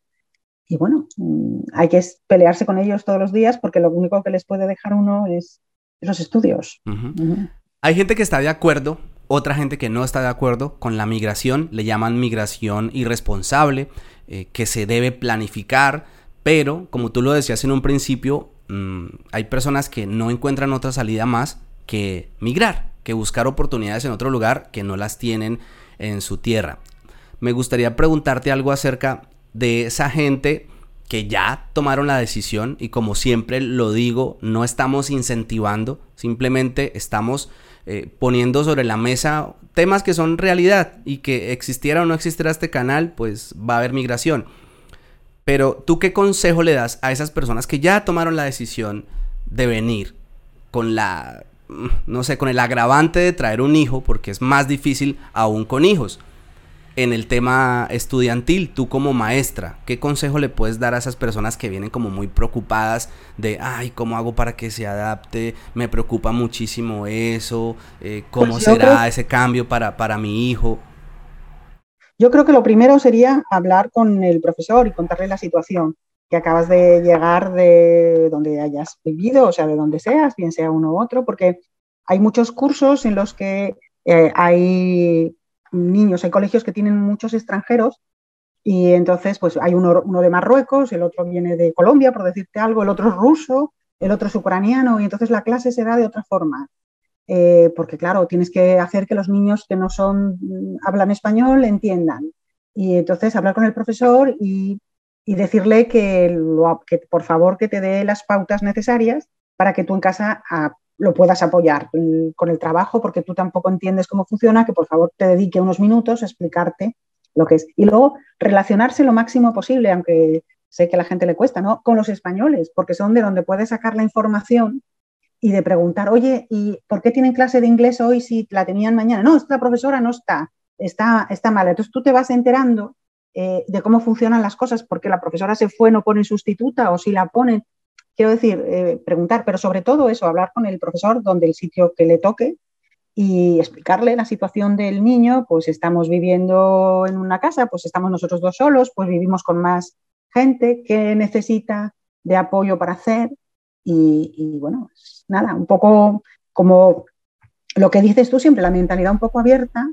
Y bueno, mm, hay que pelearse con ellos todos los días porque lo único que les puede dejar uno es los estudios. Hay gente que está de acuerdo, otra gente que no está de acuerdo con la migración, le llaman migración irresponsable, eh, que se debe planificar, pero como tú lo decías en un principio, mm, hay personas que no encuentran otra salida más que migrar, que buscar oportunidades en otro lugar que no las tienen en su tierra. Me gustaría preguntarte algo acerca de esa gente que ya tomaron la decisión y como siempre lo digo, no estamos incentivando, simplemente estamos eh, poniendo sobre la mesa temas que son realidad y que existiera o no existiera este canal, pues va a haber migración. Pero tú qué consejo le das a esas personas que ya tomaron la decisión de venir con la no sé, con el agravante de traer un hijo, porque es más difícil aún con hijos. En el tema estudiantil, tú como maestra, ¿qué consejo le puedes dar a esas personas que vienen como muy preocupadas de, ay, ¿cómo hago para que se adapte? Me preocupa muchísimo eso, eh, ¿cómo pues será ese cambio para, para mi hijo? Yo creo que lo primero sería hablar con el profesor y contarle la situación que acabas de llegar de donde hayas vivido, o sea, de donde seas, bien sea uno u otro, porque hay muchos cursos en los que eh, hay niños, hay colegios que tienen muchos extranjeros y entonces pues hay uno, uno, de Marruecos, el otro viene de Colombia, por decirte algo, el otro es ruso, el otro es ucraniano y entonces la clase se da de otra forma. Eh, porque claro, tienes que hacer que los niños que no son, hablan español entiendan. Y entonces hablar con el profesor y y decirle que, lo, que por favor que te dé las pautas necesarias para que tú en casa lo puedas apoyar con el trabajo, porque tú tampoco entiendes cómo funciona, que por favor te dedique unos minutos a explicarte lo que es. Y luego relacionarse lo máximo posible, aunque sé que a la gente le cuesta, ¿no? Con los españoles, porque son de donde puedes sacar la información y de preguntar, oye, ¿y por qué tienen clase de inglés hoy si la tenían mañana? No, esta profesora no está, está, está mala. Entonces tú te vas enterando eh, de cómo funcionan las cosas, porque la profesora se fue, no pone sustituta o si la ponen. Quiero decir, eh, preguntar, pero sobre todo eso, hablar con el profesor donde el sitio que le toque y explicarle la situación del niño, pues estamos viviendo en una casa, pues estamos nosotros dos solos, pues vivimos con más gente que necesita de apoyo para hacer. Y, bueno, nada, un poco como lo que dices tú siempre, la mentalidad un poco abierta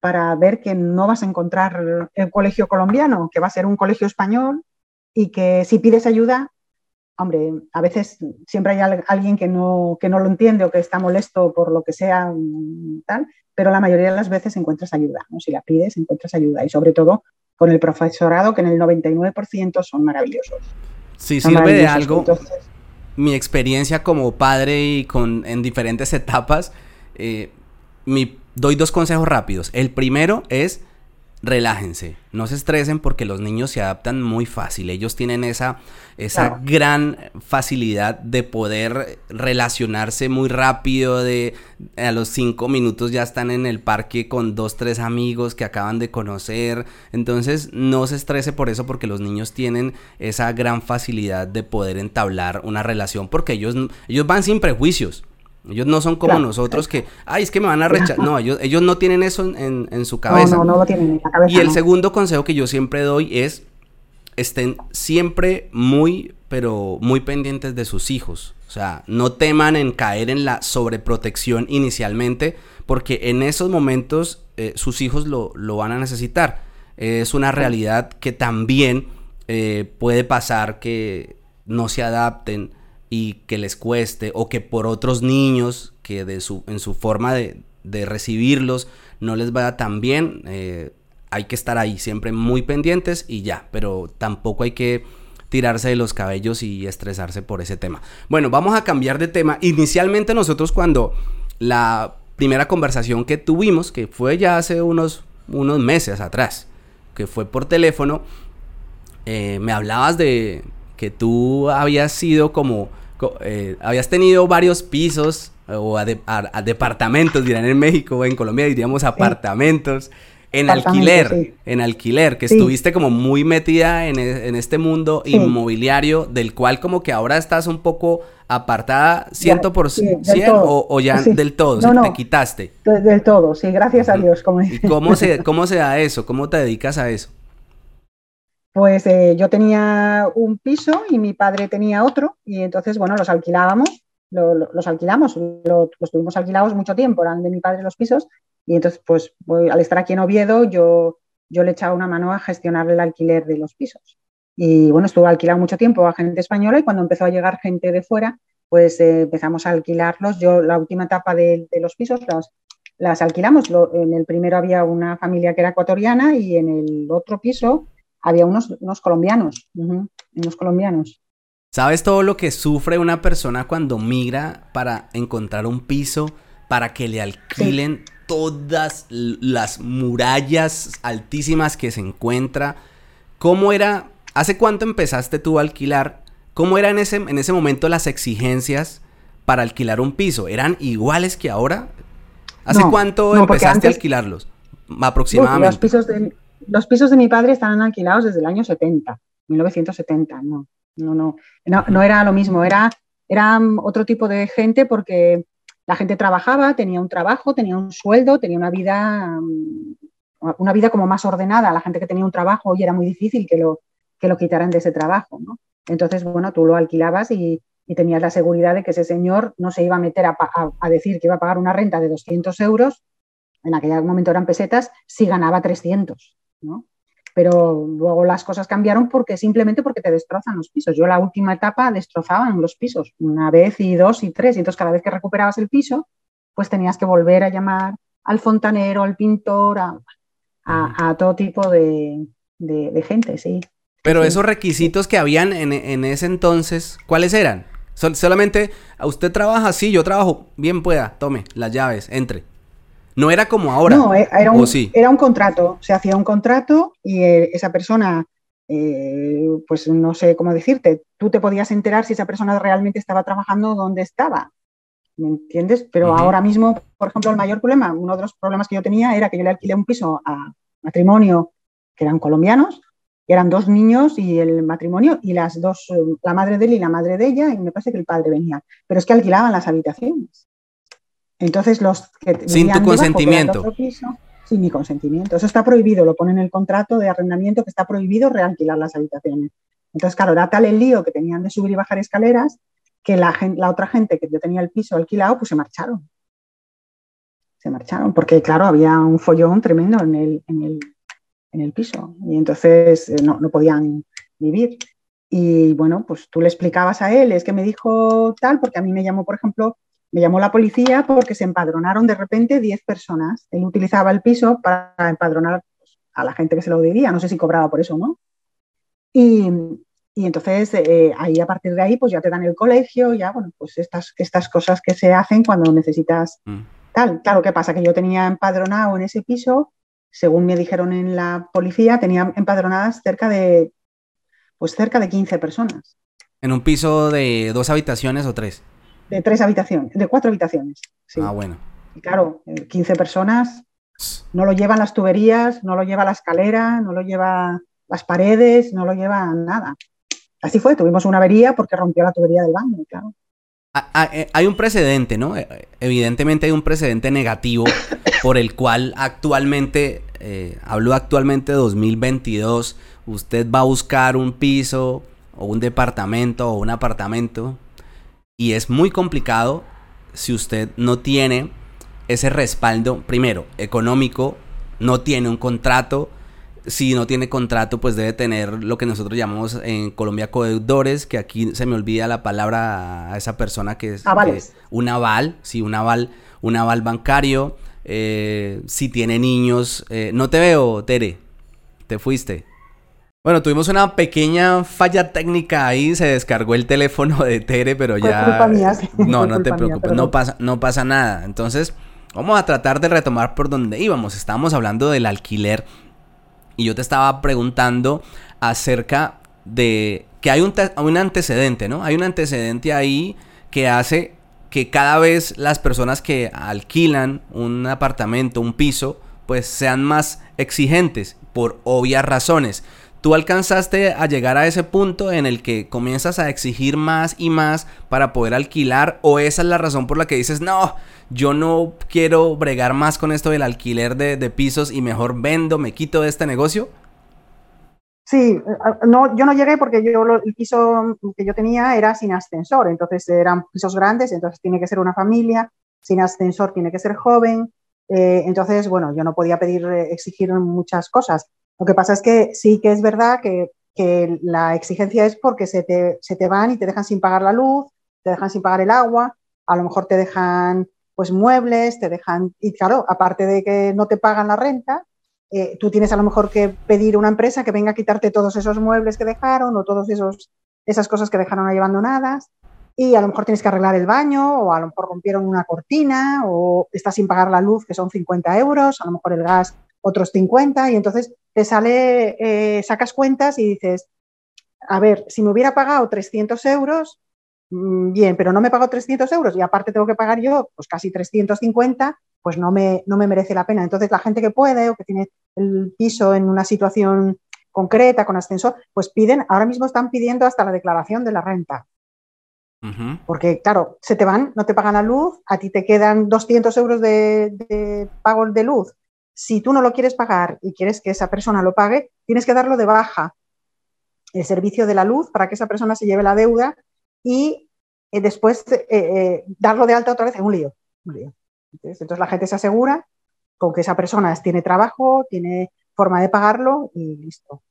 para ver que no vas a encontrar el colegio colombiano, que va a ser un colegio español y que si pides ayuda, hombre, a veces siempre hay alguien que no, que no lo entiende o que está molesto por lo que sea, mm, tal, pero la mayoría de las veces encuentras ayuda, ¿no? Si la pides, encuentras ayuda y sobre todo con el profesorado, que en el 99% son maravillosos. Si sirve de algo, mi experiencia como padre y con, en diferentes etapas, eh, mi, doy dos consejos rápidos. El primero es relájense, no se estresen porque los niños se adaptan muy fácil. Ellos tienen esa, esa gran facilidad de poder relacionarse muy rápido, de a los cinco minutos ya están en el parque con dos, tres amigos que acaban de conocer. Entonces no se estrese por eso porque los niños tienen esa gran facilidad de poder entablar una relación porque ellos, ellos van sin prejuicios. Ellos no son como nosotros que, ay, es que me van a rechazar. No, ellos, ellos no tienen eso en, su cabeza. No, no, no lo tienen en la cabeza. Y el segundo consejo que yo siempre doy es, estén siempre muy, pero muy pendientes de sus hijos. O sea, no teman en caer en la sobreprotección inicialmente, porque en esos momentos eh, sus hijos lo, lo, van a necesitar. es una realidad que también eh, puede pasar que no se adapten y que les cueste o que por otros niños que de su, en su forma de, recibirlos no les vaya tan bien, eh, hay que estar ahí siempre muy pendientes y ya, pero tampoco hay que tirarse de los cabellos y estresarse por ese tema. Bueno, vamos a cambiar de tema. Inicialmente nosotros cuando la primera conversación que tuvimos, que fue ya hace unos, unos meses atrás, que fue por teléfono, eh, me hablabas de que tú habías sido como eh, habías tenido varios pisos o a, departamentos, dirán en México, o en Colombia diríamos apartamentos, en alquiler, en alquiler, que estuviste como muy metida en, e, este mundo inmobiliario, del cual como que ahora estás un poco apartada ciento por ciento o, ya del todo, te quitaste. Del todo, sí, gracias a Dios. Como... ¿Cómo, se, *laughs* ¿Cómo se da eso? ¿Cómo te dedicas a eso? Pues eh, yo tenía un piso y mi padre tenía otro y entonces, bueno, los alquilábamos, los alquilamos, los tuvimos alquilados mucho tiempo, eran de mi padre los pisos y entonces, pues al estar aquí en Oviedo, yo, yo le echaba una mano a gestionar el alquiler de los pisos. Y bueno, estuvo alquilado mucho tiempo a gente española y cuando empezó a llegar gente de fuera, pues eh, empezamos a alquilarlos. Yo la última etapa de, los pisos las alquilamos. en el primero había una familia que era ecuatoriana y en el otro piso había unos, unos colombianos, unos colombianos. ¿Sabes todo lo que sufre una persona cuando migra para encontrar un piso, para que le alquilen todas las murallas altísimas que se encuentra? ¿Cómo era, hace cuánto empezaste tú a alquilar? ¿Cómo eran en ese, en ese momento las exigencias para alquilar un piso? ¿Eran iguales que ahora? ¿Hace cuánto empezaste a alquilarlos? Aproximadamente. los pisos de, los pisos de mi padre estaban alquilados desde el año 70, 1970, no, no, no, no, era lo mismo, era, era otro tipo de gente porque la gente trabajaba, tenía un trabajo, tenía un sueldo, tenía una vida, mm, una vida como más ordenada. La gente que tenía un trabajo y era muy difícil que lo, que lo quitaran de ese trabajo, ¿no? Entonces, bueno, tú lo alquilabas y, tenías la seguridad de que ese señor no se iba a meter a, a, decir que iba a pagar una renta de 200 euros, en aquel momento eran pesetas, si ganaba 300. Pero luego las cosas cambiaron porque simplemente porque te destrozan los pisos. Yo la última etapa destrozaban los pisos, una vez y dos y tres, y entonces cada vez que recuperabas el piso, pues tenías que volver a llamar al fontanero, al pintor, a, todo tipo de, gente, sí. Pero esos requisitos que habían en, ese entonces, ¿cuáles eran? solamente, usted trabaja así, yo trabajo, bien pueda, tome las llaves, entre. No era como ahora. No, eh, era un, era un contrato. Se hacía un contrato y eh, esa persona, eh, pues no sé cómo decirte, tú te podías enterar si esa persona realmente estaba trabajando donde estaba. ¿Me entiendes? Pero ahora mismo, por ejemplo, el mayor problema, uno de los problemas que yo tenía era que yo le alquilé un piso a matrimonio que eran colombianos, y eran dos niños y el matrimonio y las dos, la madre de él y la madre de ella, y me parece que el padre venía. Pero es que alquilaban las habitaciones. Entonces, los que sin tu consentimiento. sin mi consentimiento. Eso está prohibido, lo pone en el contrato de arrendamiento que está prohibido realquilar las habitaciones. Entonces, claro, era tal el lío que tenían de subir y bajar escaleras que la, la otra gente que yo tenía el piso alquilado, pues se marcharon. Se marcharon, porque claro, había un follón tremendo en el, en el, en el piso y entonces eh, no, no podían vivir. Y bueno, pues tú le explicabas a él, es que me dijo tal, porque a mí me llamó, por ejemplo, me llamó la policía porque se empadronaron de repente 10 personas. Él utilizaba el piso para empadronar a la gente que se lo debía, no sé si cobraba por eso o no. Y, y entonces eh, ahí a partir de ahí pues ya te dan el colegio, ya bueno, pues estas, estas cosas que se hacen cuando necesitas mm. tal. Claro, ¿qué pasa? Que yo tenía empadronado en ese piso, según me dijeron en la policía, tenía empadronadas cerca de pues cerca de 15 personas. ¿En un piso de dos habitaciones o tres? De tres habitaciones, de cuatro habitaciones. Ah, bueno. Y claro, 15 eh, personas no lo llevan las tuberías, no lo lleva la escalera, no lo lleva las paredes, no lo lleva nada. Así fue, tuvimos una avería porque rompió la tubería del baño, claro. Ah, ah, eh, hay un precedente, ¿no? Eh, evidentemente hay un precedente negativo por el cual actualmente, hablo actualmente de 2022, usted va a buscar un piso o un departamento o un apartamento y es muy complicado si usted no tiene ese respaldo, primero, económico, no tiene un contrato. Si no tiene contrato, pues debe tener lo que nosotros llamamos en Colombia codeudores, que aquí se me olvida la palabra a esa persona que es un aval, sí, un aval, un aval bancario. Eh, si tiene niños, eh, no te veo, Tere, te fuiste. Bueno, tuvimos una pequeña falla técnica ahí, se descargó el teléfono de Tere, pero ya... No, no te preocupes, no pasa, no pasa nada. Entonces, vamos a tratar de retomar por donde íbamos. Estábamos hablando del alquiler y yo te estaba preguntando acerca de que hay un, un antecedente, ¿no? Hay un antecedente ahí que hace que cada vez las personas que alquilan un apartamento, un piso, pues sean más exigentes por obvias razones tú alcanzaste a llegar a ese punto en el que comienzas a exigir más y más para poder alquilar o esa es la razón por la que dices, no, yo no quiero bregar más con esto del alquiler de, pisos y mejor vendo, me quito de este negocio? Sí, no, yo no llegué porque yo el piso que yo tenía era sin ascensor, entonces eran pisos grandes, entonces tiene que ser una familia, sin ascensor tiene que ser joven, eh, entonces, bueno, yo no podía pedir, eh, exigir muchas cosas. Lo que pasa es que sí que es verdad que, la exigencia es porque se te, se te, van y te dejan sin pagar la luz, te dejan sin pagar el agua, a lo mejor te dejan pues muebles, te dejan, y claro, aparte de que no te pagan la renta, eh, tú tienes a lo mejor que pedir a una empresa que venga a quitarte todos esos muebles que dejaron o todas esas cosas que dejaron ahí abandonadas y a lo mejor tienes que arreglar el baño o a lo mejor rompieron una cortina o estás sin pagar la luz que son 50 euros, a lo mejor el gas otros 50 y entonces te sale, eh, sacas cuentas y dices, a ver, si me hubiera pagado 300 euros, mm, bien, pero no me pago 300 euros y aparte tengo que pagar yo pues casi 350, pues no me, no me merece la pena. Entonces la gente que puede o que tiene el piso en una situación concreta con ascensor, pues piden, ahora mismo están pidiendo hasta la declaración de la renta. Porque, claro, se te van, no te pagan la luz, a ti te quedan 200 euros de, de pago de luz si tú no lo quieres pagar y quieres que esa persona lo pague, tienes que darlo de baja el servicio de la luz para que esa persona se lleve la deuda y eh, después eh, eh, darlo de alta otra vez en un lío. Entonces, la gente se asegura con que esa persona tiene trabajo, tiene forma de pagarlo y listo.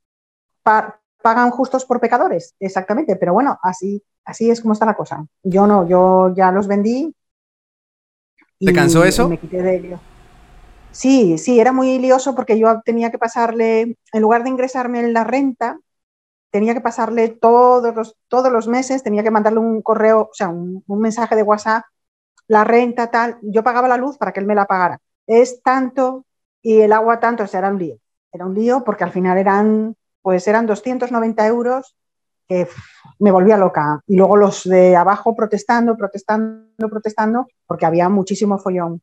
pagan justos por pecadores, exactamente, pero bueno, así, así es como está la cosa. Yo no, yo ya los vendí. ¿Te cansó eso? me quité de ello. Sí, sí, era muy lioso porque yo tenía que pasarle, en lugar de ingresarme en la renta, tenía que pasarle todos los, todos los meses, tenía que mandarle un correo, o sea, un, mensaje de WhatsApp, la renta tal, yo pagaba la luz para que él me la pagara. Es tanto y el agua tanto, o sea, era un lío. Era un lío porque al final eran, pues eran 290 euros que me volvía loca. Y luego los de abajo protestando, protestando, protestando, porque había muchísimo follón.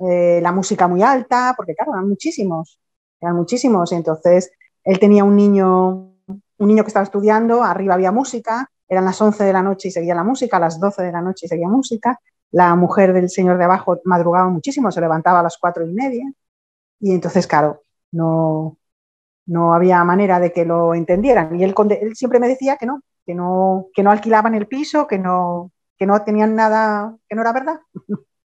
Eh, la música muy alta, porque claro, eran muchísimos, eran muchísimos. Entonces, él tenía un niño, un niño que estaba estudiando, arriba había música, eran las 11 de la noche y seguía la música, a las 12 de la noche y seguía música. La mujer del señor de abajo madrugaba muchísimo, se levantaba a las cuatro y media. Y entonces, claro, no, no había manera de que lo entendieran. Y él, él siempre me decía que no, que no, que no alquilaban el piso, que no, que no tenían nada, que no era verdad. *laughs*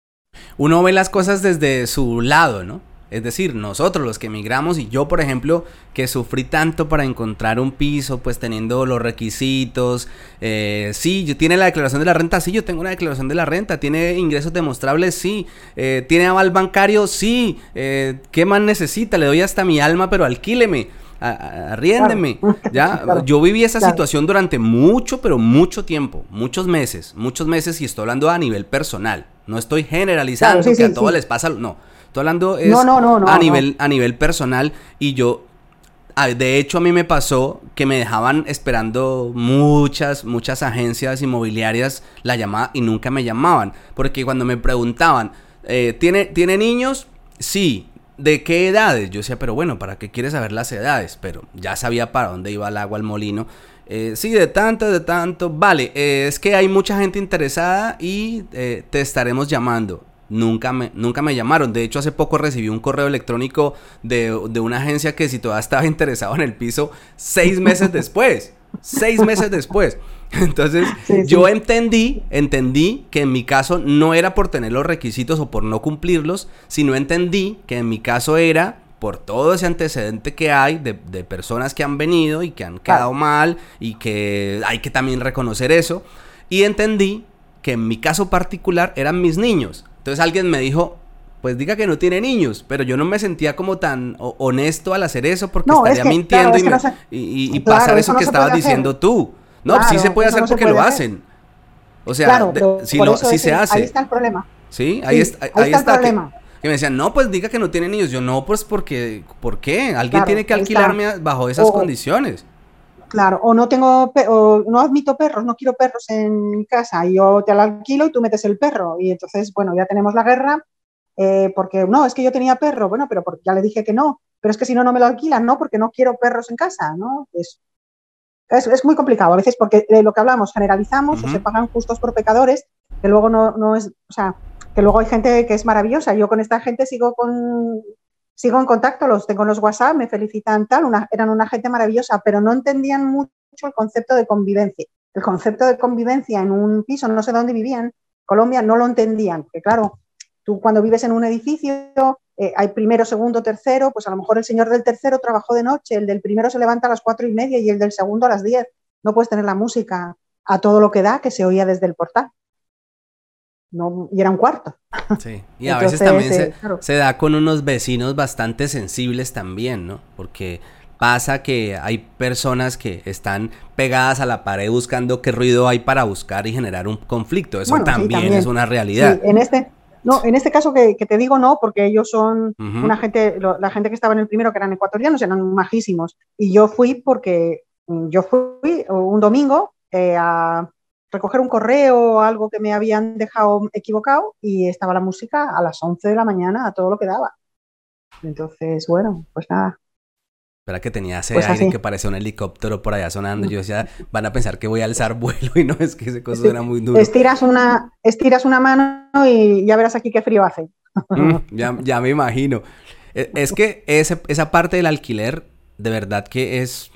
Uno ve las cosas desde su lado, ¿no? Es decir, nosotros los que emigramos y yo, por ejemplo, que sufrí tanto para encontrar un piso, pues teniendo los requisitos. Eh, sí, yo tiene la declaración de la renta, sí, yo tengo una declaración de la renta. Tiene ingresos demostrables, sí. Eh, tiene aval bancario, sí. Eh, ¿Qué más necesita? Le doy hasta mi alma, pero alquíleme. Arriéndeme. *laughs* Ya, yo viví esa situación durante mucho, pero mucho tiempo, muchos meses, muchos meses y estoy hablando a nivel personal. No estoy generalizando que a todos les pasa, no. Estoy hablando es a, nivel, a nivel personal y yo, de hecho a mí me pasó que me dejaban esperando muchas, muchas agencias inmobiliarias la llamada y nunca me llamaban. Porque cuando me preguntaban, eh, ¿tiene, ¿tiene niños? Sí. ¿De qué edades? Yo decía, pero bueno, ¿para qué quieres saber las edades? Pero ya sabía para dónde iba el agua al molino. Eh, sí, de tanto, de tanto. Vale, eh, es que hay mucha gente interesada y te estaremos llamando. Nunca me, nunca me llamaron. De hecho, hace poco recibí un correo electrónico de, una agencia que si todavía estaba *laughs* interesado en el piso, seis meses después. seis meses después. *laughs* Entonces, yo entendí, entendí que en mi caso no era por tener los requisitos o por no cumplirlos, sino entendí que en mi caso era por todo ese antecedente que hay de, personas que han venido y que han quedado mal y que hay que también reconocer eso. Y entendí que en mi caso particular eran mis niños. Entonces alguien me dijo, pues diga que no tiene niños, pero yo no me sentía como tan honesto al hacer eso porque estaría mintiendo y, pasar eso, que estabas diciendo tú. No, sí se puede hacer porque lo hacen. O sea, si, si se hace. Ahí está el problema. Sí, ahí, está, ahí, está, el problema. Que, me decían, no, pues diga que no tiene niños. Yo, no, pues porque, ¿por qué? Alguien tiene que alquilarme bajo esas condiciones. Claro, o no tengo, o no admito perros, no quiero perros en mi casa y yo te lo alquilo y tú metes el perro. Y entonces, bueno, ya tenemos la guerra eh, porque no, es que yo tenía perro, bueno, pero porque ya le dije que no, pero es que si no, no me lo alquilan, ¿no? Porque no quiero perros en casa, ¿no? Es, es, muy complicado a veces porque de lo que hablamos, generalizamos o se pagan justos por pecadores, que luego no, no es, o sea, que luego hay gente que es maravillosa. Yo con esta gente sigo con, sigo en contacto, los tengo en los WhatsApp, me felicitan tal, eran una gente maravillosa, pero no entendían mucho el concepto de convivencia. El concepto de convivencia en un piso, no sé dónde vivían, Colombia, no lo entendían, porque claro, tú cuando vives en un edificio, eh, hay primero, segundo, tercero, pues a lo mejor el señor del tercero trabajó de noche, el del primero se levanta a las cuatro y media y el del segundo a las diez. No puedes tener la música a todo lo que da que se oía desde el portal y era un cuarto. Sí, *laughs* y a veces también se, se, da con unos vecinos bastante sensibles también, ¿no? Porque pasa que hay personas que están pegadas a la pared buscando qué ruido hay para buscar y generar un conflicto. Eso también, es una realidad. en este, no, en este caso que, te digo no, porque ellos son una gente, la gente que estaba en el primero, que eran ecuatorianos, eran majísimos. Y yo fui porque yo fui un domingo eh, a, recoger un correo o algo que me habían dejado equivocado y estaba la música a las 11 de la mañana a todo lo que daba. Entonces, bueno, pues nada. Espera que tenía ese pues aire que parecía un helicóptero por allá sonando. Yo decía, *laughs* van a pensar que voy a alzar vuelo y no es que ese cosa era muy duro. Estiras una, estiras una mano y ya verás aquí qué frío hace. *laughs* Mm, ya, ya me imagino. E, es que esa parte del alquiler, de verdad que es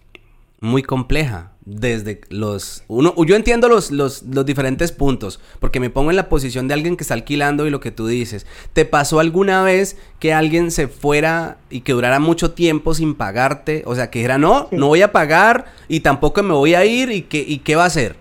muy compleja desde los... Uno, yo entiendo los, los, los, diferentes puntos, porque me pongo en la posición de alguien que está alquilando y lo que tú dices. ¿Te pasó alguna vez que alguien se fuera y que durara mucho tiempo sin pagarte? O sea, que era, no, no voy a pagar y tampoco me voy a ir y, que, y qué va a hacer.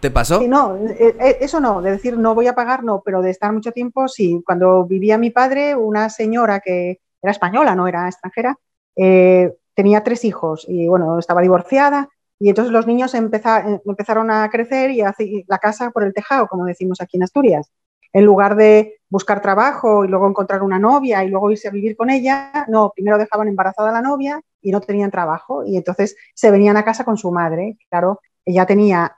¿Te pasó? Sí, no, eh, eh, eso no, de decir no voy a pagar, no, pero de estar mucho tiempo, sí. Cuando vivía mi padre, una señora que era española, no era extranjera, eh, tenía tres hijos y bueno, estaba divorciada y entonces los niños empezaron a crecer y a la casa por el tejado, como decimos aquí en Asturias. En lugar de buscar trabajo y luego encontrar una novia y luego irse a vivir con ella, no, primero dejaban embarazada a la novia y no tenían trabajo y entonces se venían a casa con su madre. Claro, ella tenía,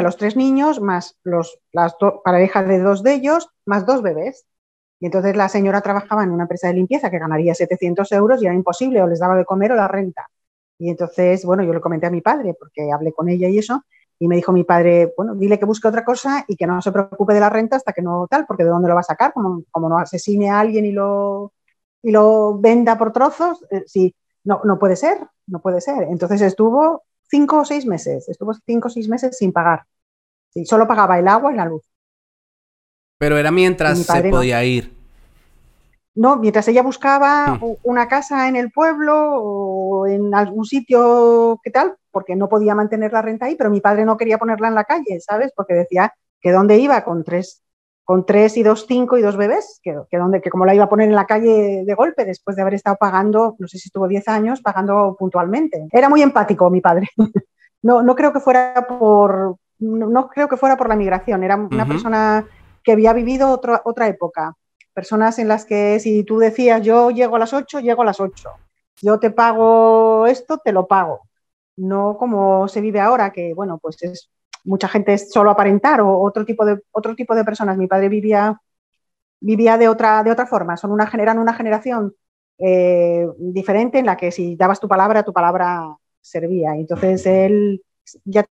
los tres niños más los, las parejas de dos de ellos más dos bebés. Y entonces la señora trabajaba en una empresa de limpieza que ganaría 700 euros y era imposible, o les daba de comer o la renta. Y entonces, bueno, yo le comenté a mi padre, porque hablé con ella y eso, y me dijo mi padre, bueno, dile que busque otra cosa y que no se preocupe de la renta hasta que no tal, porque de dónde lo va a sacar, como, como no asesine a alguien y lo, y lo venda por trozos, eh, si, no, no puede ser, no puede ser. Entonces estuvo cinco o seis meses, estuvo cinco o seis meses sin pagar. Sí, solo pagaba el agua y la luz. Pero era mientras se podía ir. No, mientras ella buscaba hmm. una casa en el pueblo o en algún sitio, ¿qué tal? Porque no podía mantener la renta ahí, pero mi padre no quería ponerla en la calle, ¿sabes? Porque decía que dónde iba con tres, con tres y dos, cinco y dos bebés, que, que, donde, que como la iba a poner en la calle de golpe después de haber estado pagando, no sé si estuvo diez años, pagando puntualmente. Era muy empático mi padre. *laughs* No, no creo que fuera por, no, creo que fuera por la migración, era una persona que había vivido otra, otra época personas en las que si tú decías yo llego a las 8, llego a las 8, yo te pago esto, te lo pago. No como se vive ahora, que bueno, pues es mucha gente es solo aparentar o otro tipo de, otro tipo de personas. Mi padre vivía, vivía de, otra, de otra forma, son una, generan una generación eh, diferente en la que si dabas tu palabra, tu palabra servía. Entonces él, ya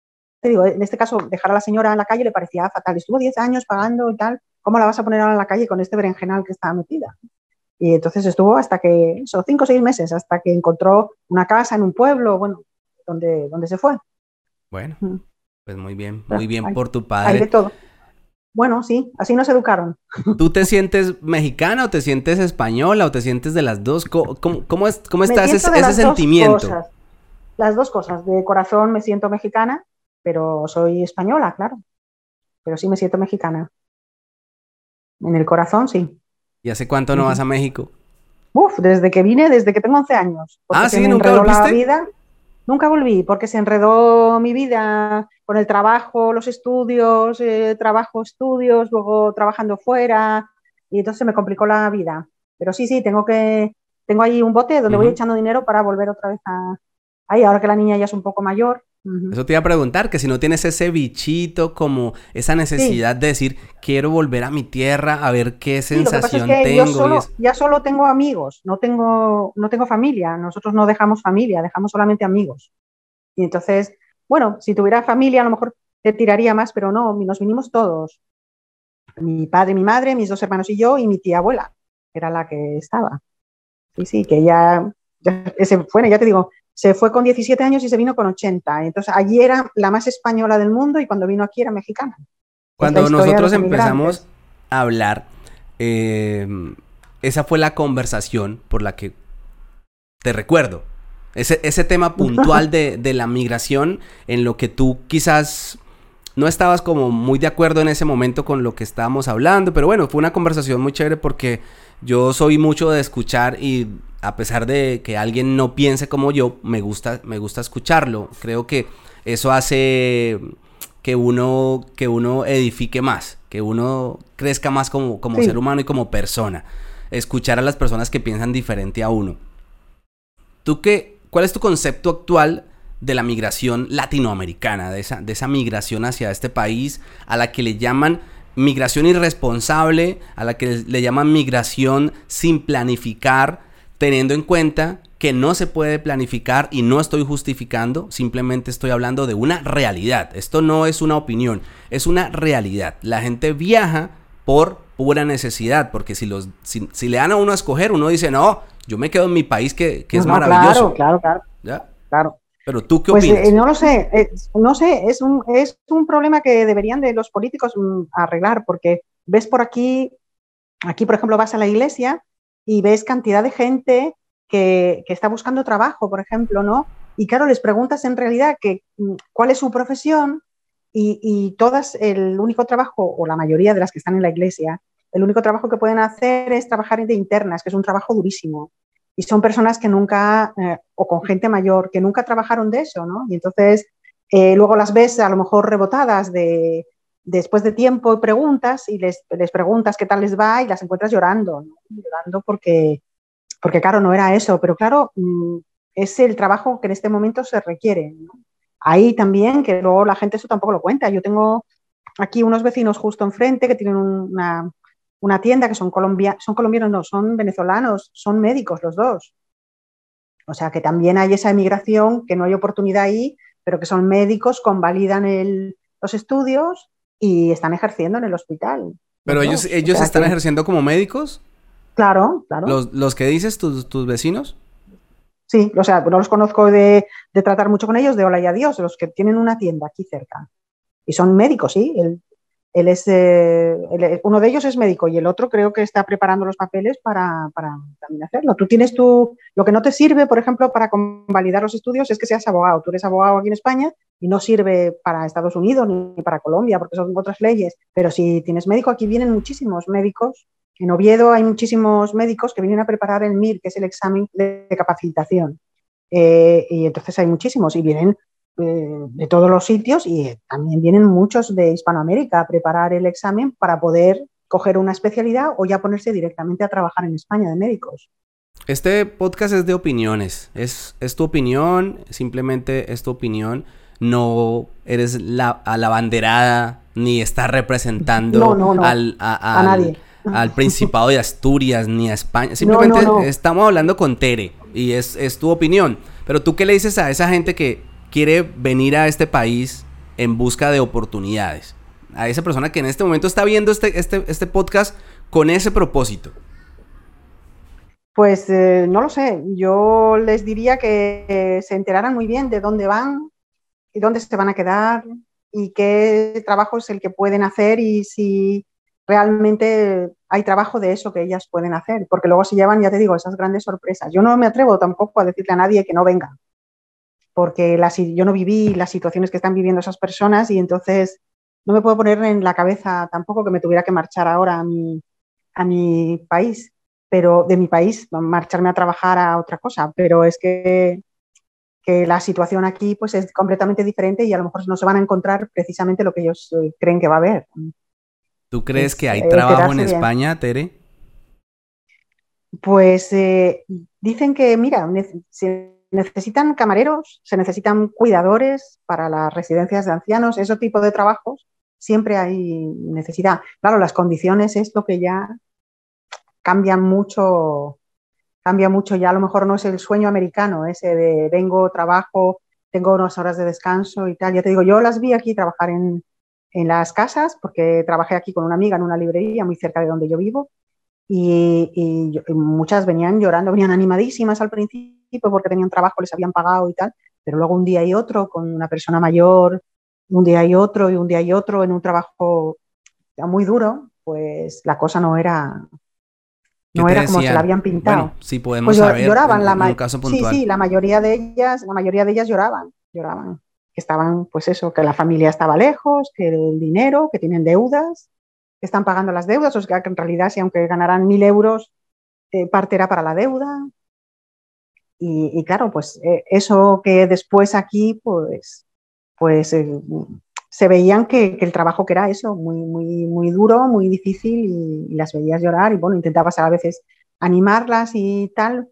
te digo, en este caso, dejar a la señora en la calle le parecía fatal. Estuvo 10 años pagando y tal ¿cómo la vas a poner ahora en la calle con este berenjenal que estaba metida? Y entonces estuvo hasta que, son cinco o seis meses, hasta que encontró una casa en un pueblo, bueno, donde, donde se fue. Bueno, pues muy bien, muy bien por tu padre. Hay de todo. Bueno, sí, así nos educaron. *laughs* ¿Tú te sientes mexicana o te sientes española o te sientes de las dos? ¿Cómo, cómo, es, cómo está ese, ese sentimiento? Las dos cosas. De corazón me siento mexicana, pero soy española, claro. Pero sí me siento mexicana. En el corazón, sí. ¿Y hace cuánto no vas a México? Uf, desde que vine, desde que tengo 11 años. Ah, sí, nunca volviste. La vida. Nunca volví, porque se enredó mi vida con el trabajo, los estudios, eh, trabajo, estudios, luego trabajando fuera, y entonces me complicó la vida. Pero sí, sí, tengo que, tengo ahí un bote donde voy echando dinero para volver otra vez a ahí, ahora que la niña ya es un poco mayor, eso te iba a preguntar, que si no tienes ese bichito, como esa necesidad de decir, quiero volver a mi tierra a ver qué sensación tengo. Yo Ya solo tengo amigos, no tengo, no tengo familia. Nosotros no dejamos familia, dejamos solamente amigos. Y entonces, bueno, si tuviera familia, a lo mejor te tiraría más, pero no, nos vinimos todos. Mi padre, mi madre, mis dos hermanos y yo, y mi tía abuela, que era la que estaba. Sí, sí, que ya, ya ese, bueno, ya te digo, se fue con 17 años y se vino con 80. Entonces allí era la más española del mundo y cuando vino aquí era mexicana. Cuando nosotros empezamos a hablar, eh, esa fue la conversación por la que te recuerdo. Ese, ese tema *laughs* puntual de, de, la migración en lo que tú quizás no estabas como muy de acuerdo en ese momento con lo que estábamos hablando, pero bueno, fue una conversación muy chévere porque yo soy mucho de escuchar y a pesar de que alguien no piense como yo, me gusta, me gusta escucharlo. Creo que eso hace que uno, que uno edifique más, que uno crezca más como, como ser humano y como persona. Escuchar a las personas que piensan diferente a uno. ¿Tú qué, cuál es tu concepto actual de la migración latinoamericana, de esa, de esa migración hacia este país a la que le llaman migración irresponsable, a la que le llaman migración sin planificar? teniendo en cuenta que no se puede planificar y no estoy justificando, simplemente estoy hablando de una realidad. Esto no es una opinión, es una realidad. La gente viaja por pura necesidad, porque si, los, si, le dan a uno a escoger, uno dice, no, yo me quedo en mi país que, es maravilloso. Claro, claro, claro. Claro. Pero tú qué pues, opinas? Eh, no lo sé, eh, no sé, es un, es un problema que deberían de los políticos mm, arreglar, porque ves por aquí, aquí por ejemplo vas a la iglesia y ves cantidad de gente que, está buscando trabajo, por ejemplo, ¿no? Y claro, les preguntas en realidad que, mm, cuál es su profesión y, todas, el único trabajo, o la mayoría de las que están en la iglesia, el único trabajo que pueden hacer es trabajar de internas, que es un trabajo durísimo. Y son personas que nunca, eh, o con gente mayor, que nunca trabajaron de eso, ¿no? Y entonces eh, luego las ves a lo mejor rebotadas de, después de tiempo preguntas y les, les, preguntas qué tal les va y las encuentras llorando, llorando porque, porque claro, no era eso, pero claro, mm, es el trabajo que en este momento se requiere. Ahí también, que luego la gente eso tampoco lo cuenta. Yo tengo aquí unos vecinos justo enfrente que tienen una, una tienda que son, colombia, son colombianos, no, son venezolanos, son médicos los dos. O sea que también hay esa emigración, que no hay oportunidad ahí, pero que son médicos, convalidan el, los estudios y están ejerciendo en el hospital. ¿Pero ellos, ellos están ejerciendo como médicos? Claro, claro. ¿Los, los que dices, tus, tus vecinos? Sí, o sea, no los conozco de, tratar mucho con ellos, de hola y adiós, los que tienen una tienda aquí cerca. Y son médicos, sí. Él es, eh, uno de ellos es médico y el otro creo que está preparando los papeles para, para, también hacerlo. Tú tienes tu, lo que no te sirve, por ejemplo, para convalidar los estudios es que seas abogado. Tú eres abogado aquí en España y no sirve para Estados Unidos ni para Colombia porque son otras leyes. Pero si tienes médico, aquí vienen muchísimos médicos en Oviedo hay muchísimos médicos que vienen a preparar el MIR, que es el examen de capacitación. Eh, y entonces hay muchísimos y vienen eh, de todos los sitios y también vienen muchos de Hispanoamérica a preparar el examen para poder coger una especialidad o ya ponerse directamente a trabajar en España de médicos. Este podcast es de opiniones, es, es tu opinión, simplemente es tu opinión, no eres la, a la banderada ni estás representando al, a, nadie al *laughs* Principado de Asturias ni a España. Simplemente estamos hablando con Tere y es, tu opinión. Pero tú qué le dices a esa gente que quiere venir a este país en busca de oportunidades? A esa persona que en este momento está viendo este, este, este podcast con ese propósito. Pues eh, no lo sé. Yo les diría que se enteraran muy bien de dónde van y dónde se van a quedar y qué trabajo es el que pueden hacer y si realmente hay trabajo de eso que ellas pueden hacer, porque luego se llevan, ya te digo, esas grandes sorpresas. Yo no me atrevo tampoco a decirle a nadie que no venga, porque yo no viví las situaciones que están viviendo esas personas y entonces no me puedo poner en la cabeza tampoco que me tuviera que marchar ahora a mi, a mi país, pero de mi país, marcharme a trabajar a otra cosa, pero es que, que la situación aquí pues es completamente diferente y a lo mejor no se van a encontrar precisamente lo que ellos eh, creen que va a haber. ¿Tú crees que hay trabajo en España, Tere? Pues eh, dicen que, mira, se necesitan camareros, se necesitan cuidadores para las residencias de ancianos, ese tipo de trabajos, siempre hay necesidad. Claro, las condiciones es lo que ya cambian mucho, cambia mucho, ya a lo mejor no es el sueño americano, ese de vengo, trabajo, tengo unas horas de descanso y tal. Ya te digo, yo las vi aquí trabajar en, en las casas, porque trabajé aquí con una amiga en una librería muy cerca de donde yo vivo, y, muchas venían llorando, venían animadísimas al principio porque tenían trabajo, les habían pagado y tal, pero luego un día y otro con una persona mayor, un día y otro y un día y otro en un trabajo muy duro, pues la cosa no era no era como se la habían pintado. sí podemos pues saber lloraban la Sí, sí, la mayoría de ellas, la mayoría de ellas lloraban, lloraban. Que estaban, pues eso, que la familia estaba lejos, que el dinero, que tienen deudas, están pagando las deudas, o sea que en realidad si aunque ganaran mil euros, eh, parte era para la deuda. Y, claro, pues eh, eso que después aquí, pues, pues eh, se veían que, el trabajo que era eso, muy, muy, muy duro, muy difícil, y, las veías llorar, y bueno, intentabas a veces animarlas y tal,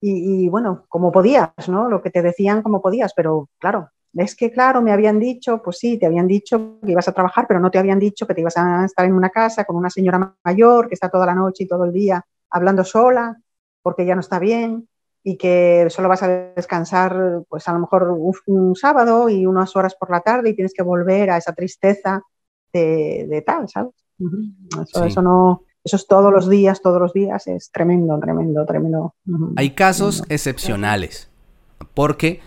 y, y, bueno, como podías, ¿no? Lo que te decían como podías, pero claro, es que, claro, me habían dicho, pues sí, te habían dicho que ibas a trabajar, pero no te habían dicho que te ibas a estar en una casa con una señora mayor que está toda la noche y todo el día hablando sola porque ya no está bien y que solo vas a descansar, pues a lo mejor un, sábado y unas horas por la tarde y tienes que volver a esa tristeza de, tal, ¿sabes? eso, eso, no, eso es todos los días, todos los días, es tremendo, tremendo, tremendo. Hay casos excepcionales, porque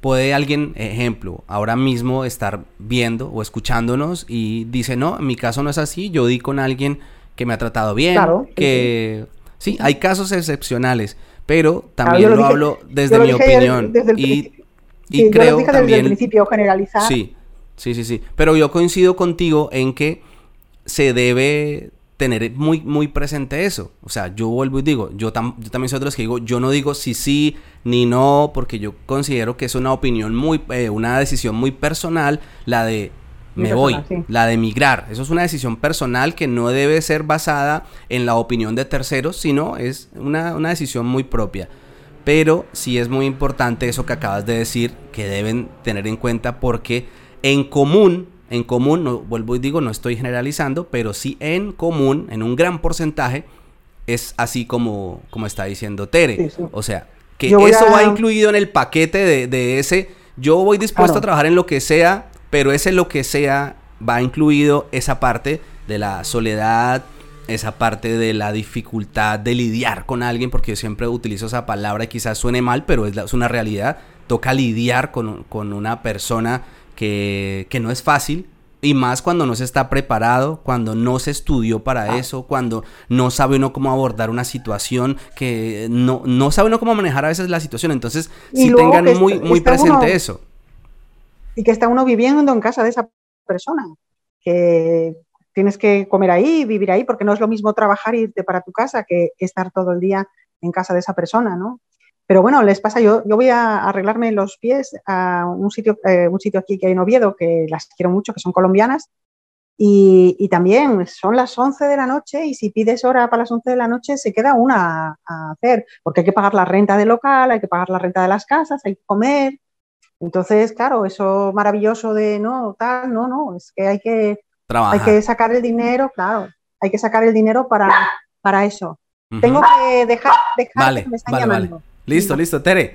puede alguien, ejemplo, ahora mismo estar viendo o escuchándonos y dice, no, en mi caso no es así, yo di con alguien que me ha tratado bien, que sí, hay casos excepcionales, pero también lo, hablo desde mi opinión y, y creo también desde el principio generalizar. Sí, sí, sí, sí, pero yo coincido contigo en que se debe tener muy, muy presente eso. O sea, yo vuelvo y digo, yo, yo también soy de los que digo, yo no digo si sí ni no, porque yo considero que es una opinión muy, eh, una decisión muy personal, la de me voy, la de emigrar. Eso es una decisión personal que no debe ser basada en la opinión de terceros, sino es una, una decisión muy propia. Pero sí es muy importante eso que acabas de decir, que deben tener en cuenta porque en común en común, no, vuelvo y digo, no estoy generalizando, pero sí en común, en un gran porcentaje, es así como, como está diciendo Tere. O sea, que eso va incluido en el paquete de, ese, yo voy dispuesto a trabajar en lo que sea, pero ese lo que sea va incluido esa parte de la soledad esa parte de la dificultad de lidiar con alguien, porque yo siempre utilizo esa palabra y quizás suene mal, pero es, es una realidad. Toca lidiar con, con una persona que, que, no es fácil, y más cuando no se está preparado, cuando no se estudió para ah. eso, cuando no sabe uno cómo abordar una situación, que no, no sabe uno cómo manejar a veces la situación. Entonces, si tengan muy, muy presente eso. Y que está uno viviendo en casa de esa persona, que tienes que comer ahí, vivir ahí, porque no es lo mismo trabajar e irte para tu casa que estar todo el día en casa de esa persona, ¿no? Pero bueno, les pasa, yo, yo voy a arreglarme los pies a un sitio, eh, un sitio aquí que hay en Oviedo, que las quiero mucho, que son colombianas, y, y, también son las 11 de la noche y si pides hora para las 11 de la noche se queda una a hacer, porque hay que pagar la renta del local, hay que pagar la renta de las casas, hay que comer. Entonces, claro, eso maravilloso de no, tal, no, no, es que hay que, hay que sacar el dinero, claro, hay que sacar el dinero para, para eso. Tengo que dejar, dejar que me están llamando. Listo, listo, Tere.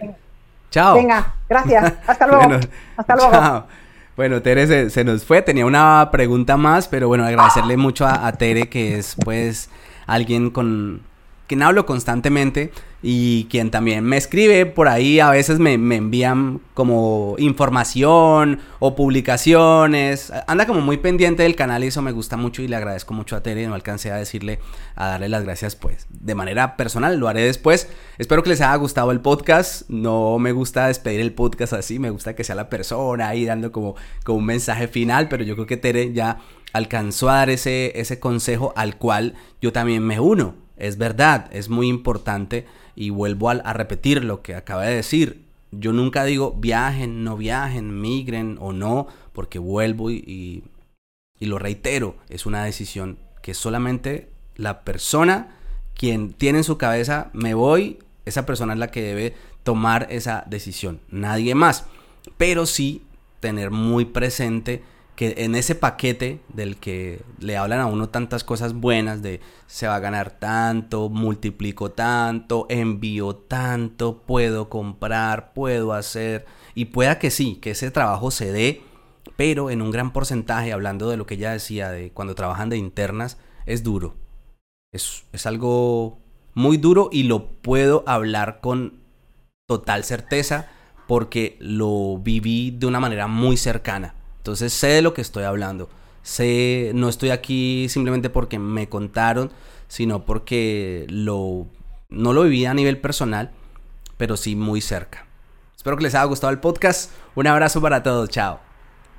Chao. Venga, gracias. Hasta luego. Hasta luego. Chao. Bueno, Tere se, nos fue. Tenía una pregunta más, pero bueno, agradecerle mucho a Tere, que es pues alguien con quien hablo constantemente y quien también me escribe por ahí, a veces me, envían como información o publicaciones, anda como muy pendiente del canal y eso me gusta mucho y le agradezco mucho a Tere, no alcancé a decirle, a darle las gracias pues, de manera personal, lo haré después, espero que les haya gustado el podcast, no me gusta despedir el podcast así, me gusta que sea la persona ahí dando como, como un mensaje final, pero yo creo que Tere ya alcanzó a dar ese, ese consejo al cual yo también me uno, es verdad, es muy importante y vuelvo a, repetir lo que acaba de decir. Yo nunca digo viajen, no viajen, migren o no, porque vuelvo y, y, lo reitero, es una decisión que solamente la persona quien tiene en su cabeza me voy, esa persona es la que debe tomar esa decisión, nadie más. Pero sí tener muy presente que en ese paquete del que le hablan a uno tantas cosas buenas de se va a ganar tanto, multiplico tanto, envío tanto, puedo comprar, puedo hacer y pueda que sí, que ese trabajo se dé, pero en un gran porcentaje, hablando de lo que ella decía de cuando trabajan de internas, es duro. Es, es algo muy duro y lo puedo hablar con total certeza porque lo viví de una manera muy cercana entonces sé de lo que estoy hablando. Sé, no estoy aquí simplemente porque me contaron, sino porque lo, no lo viví a nivel personal, pero sí muy cerca. Espero que les haya gustado el podcast. Un abrazo para todos. Chao.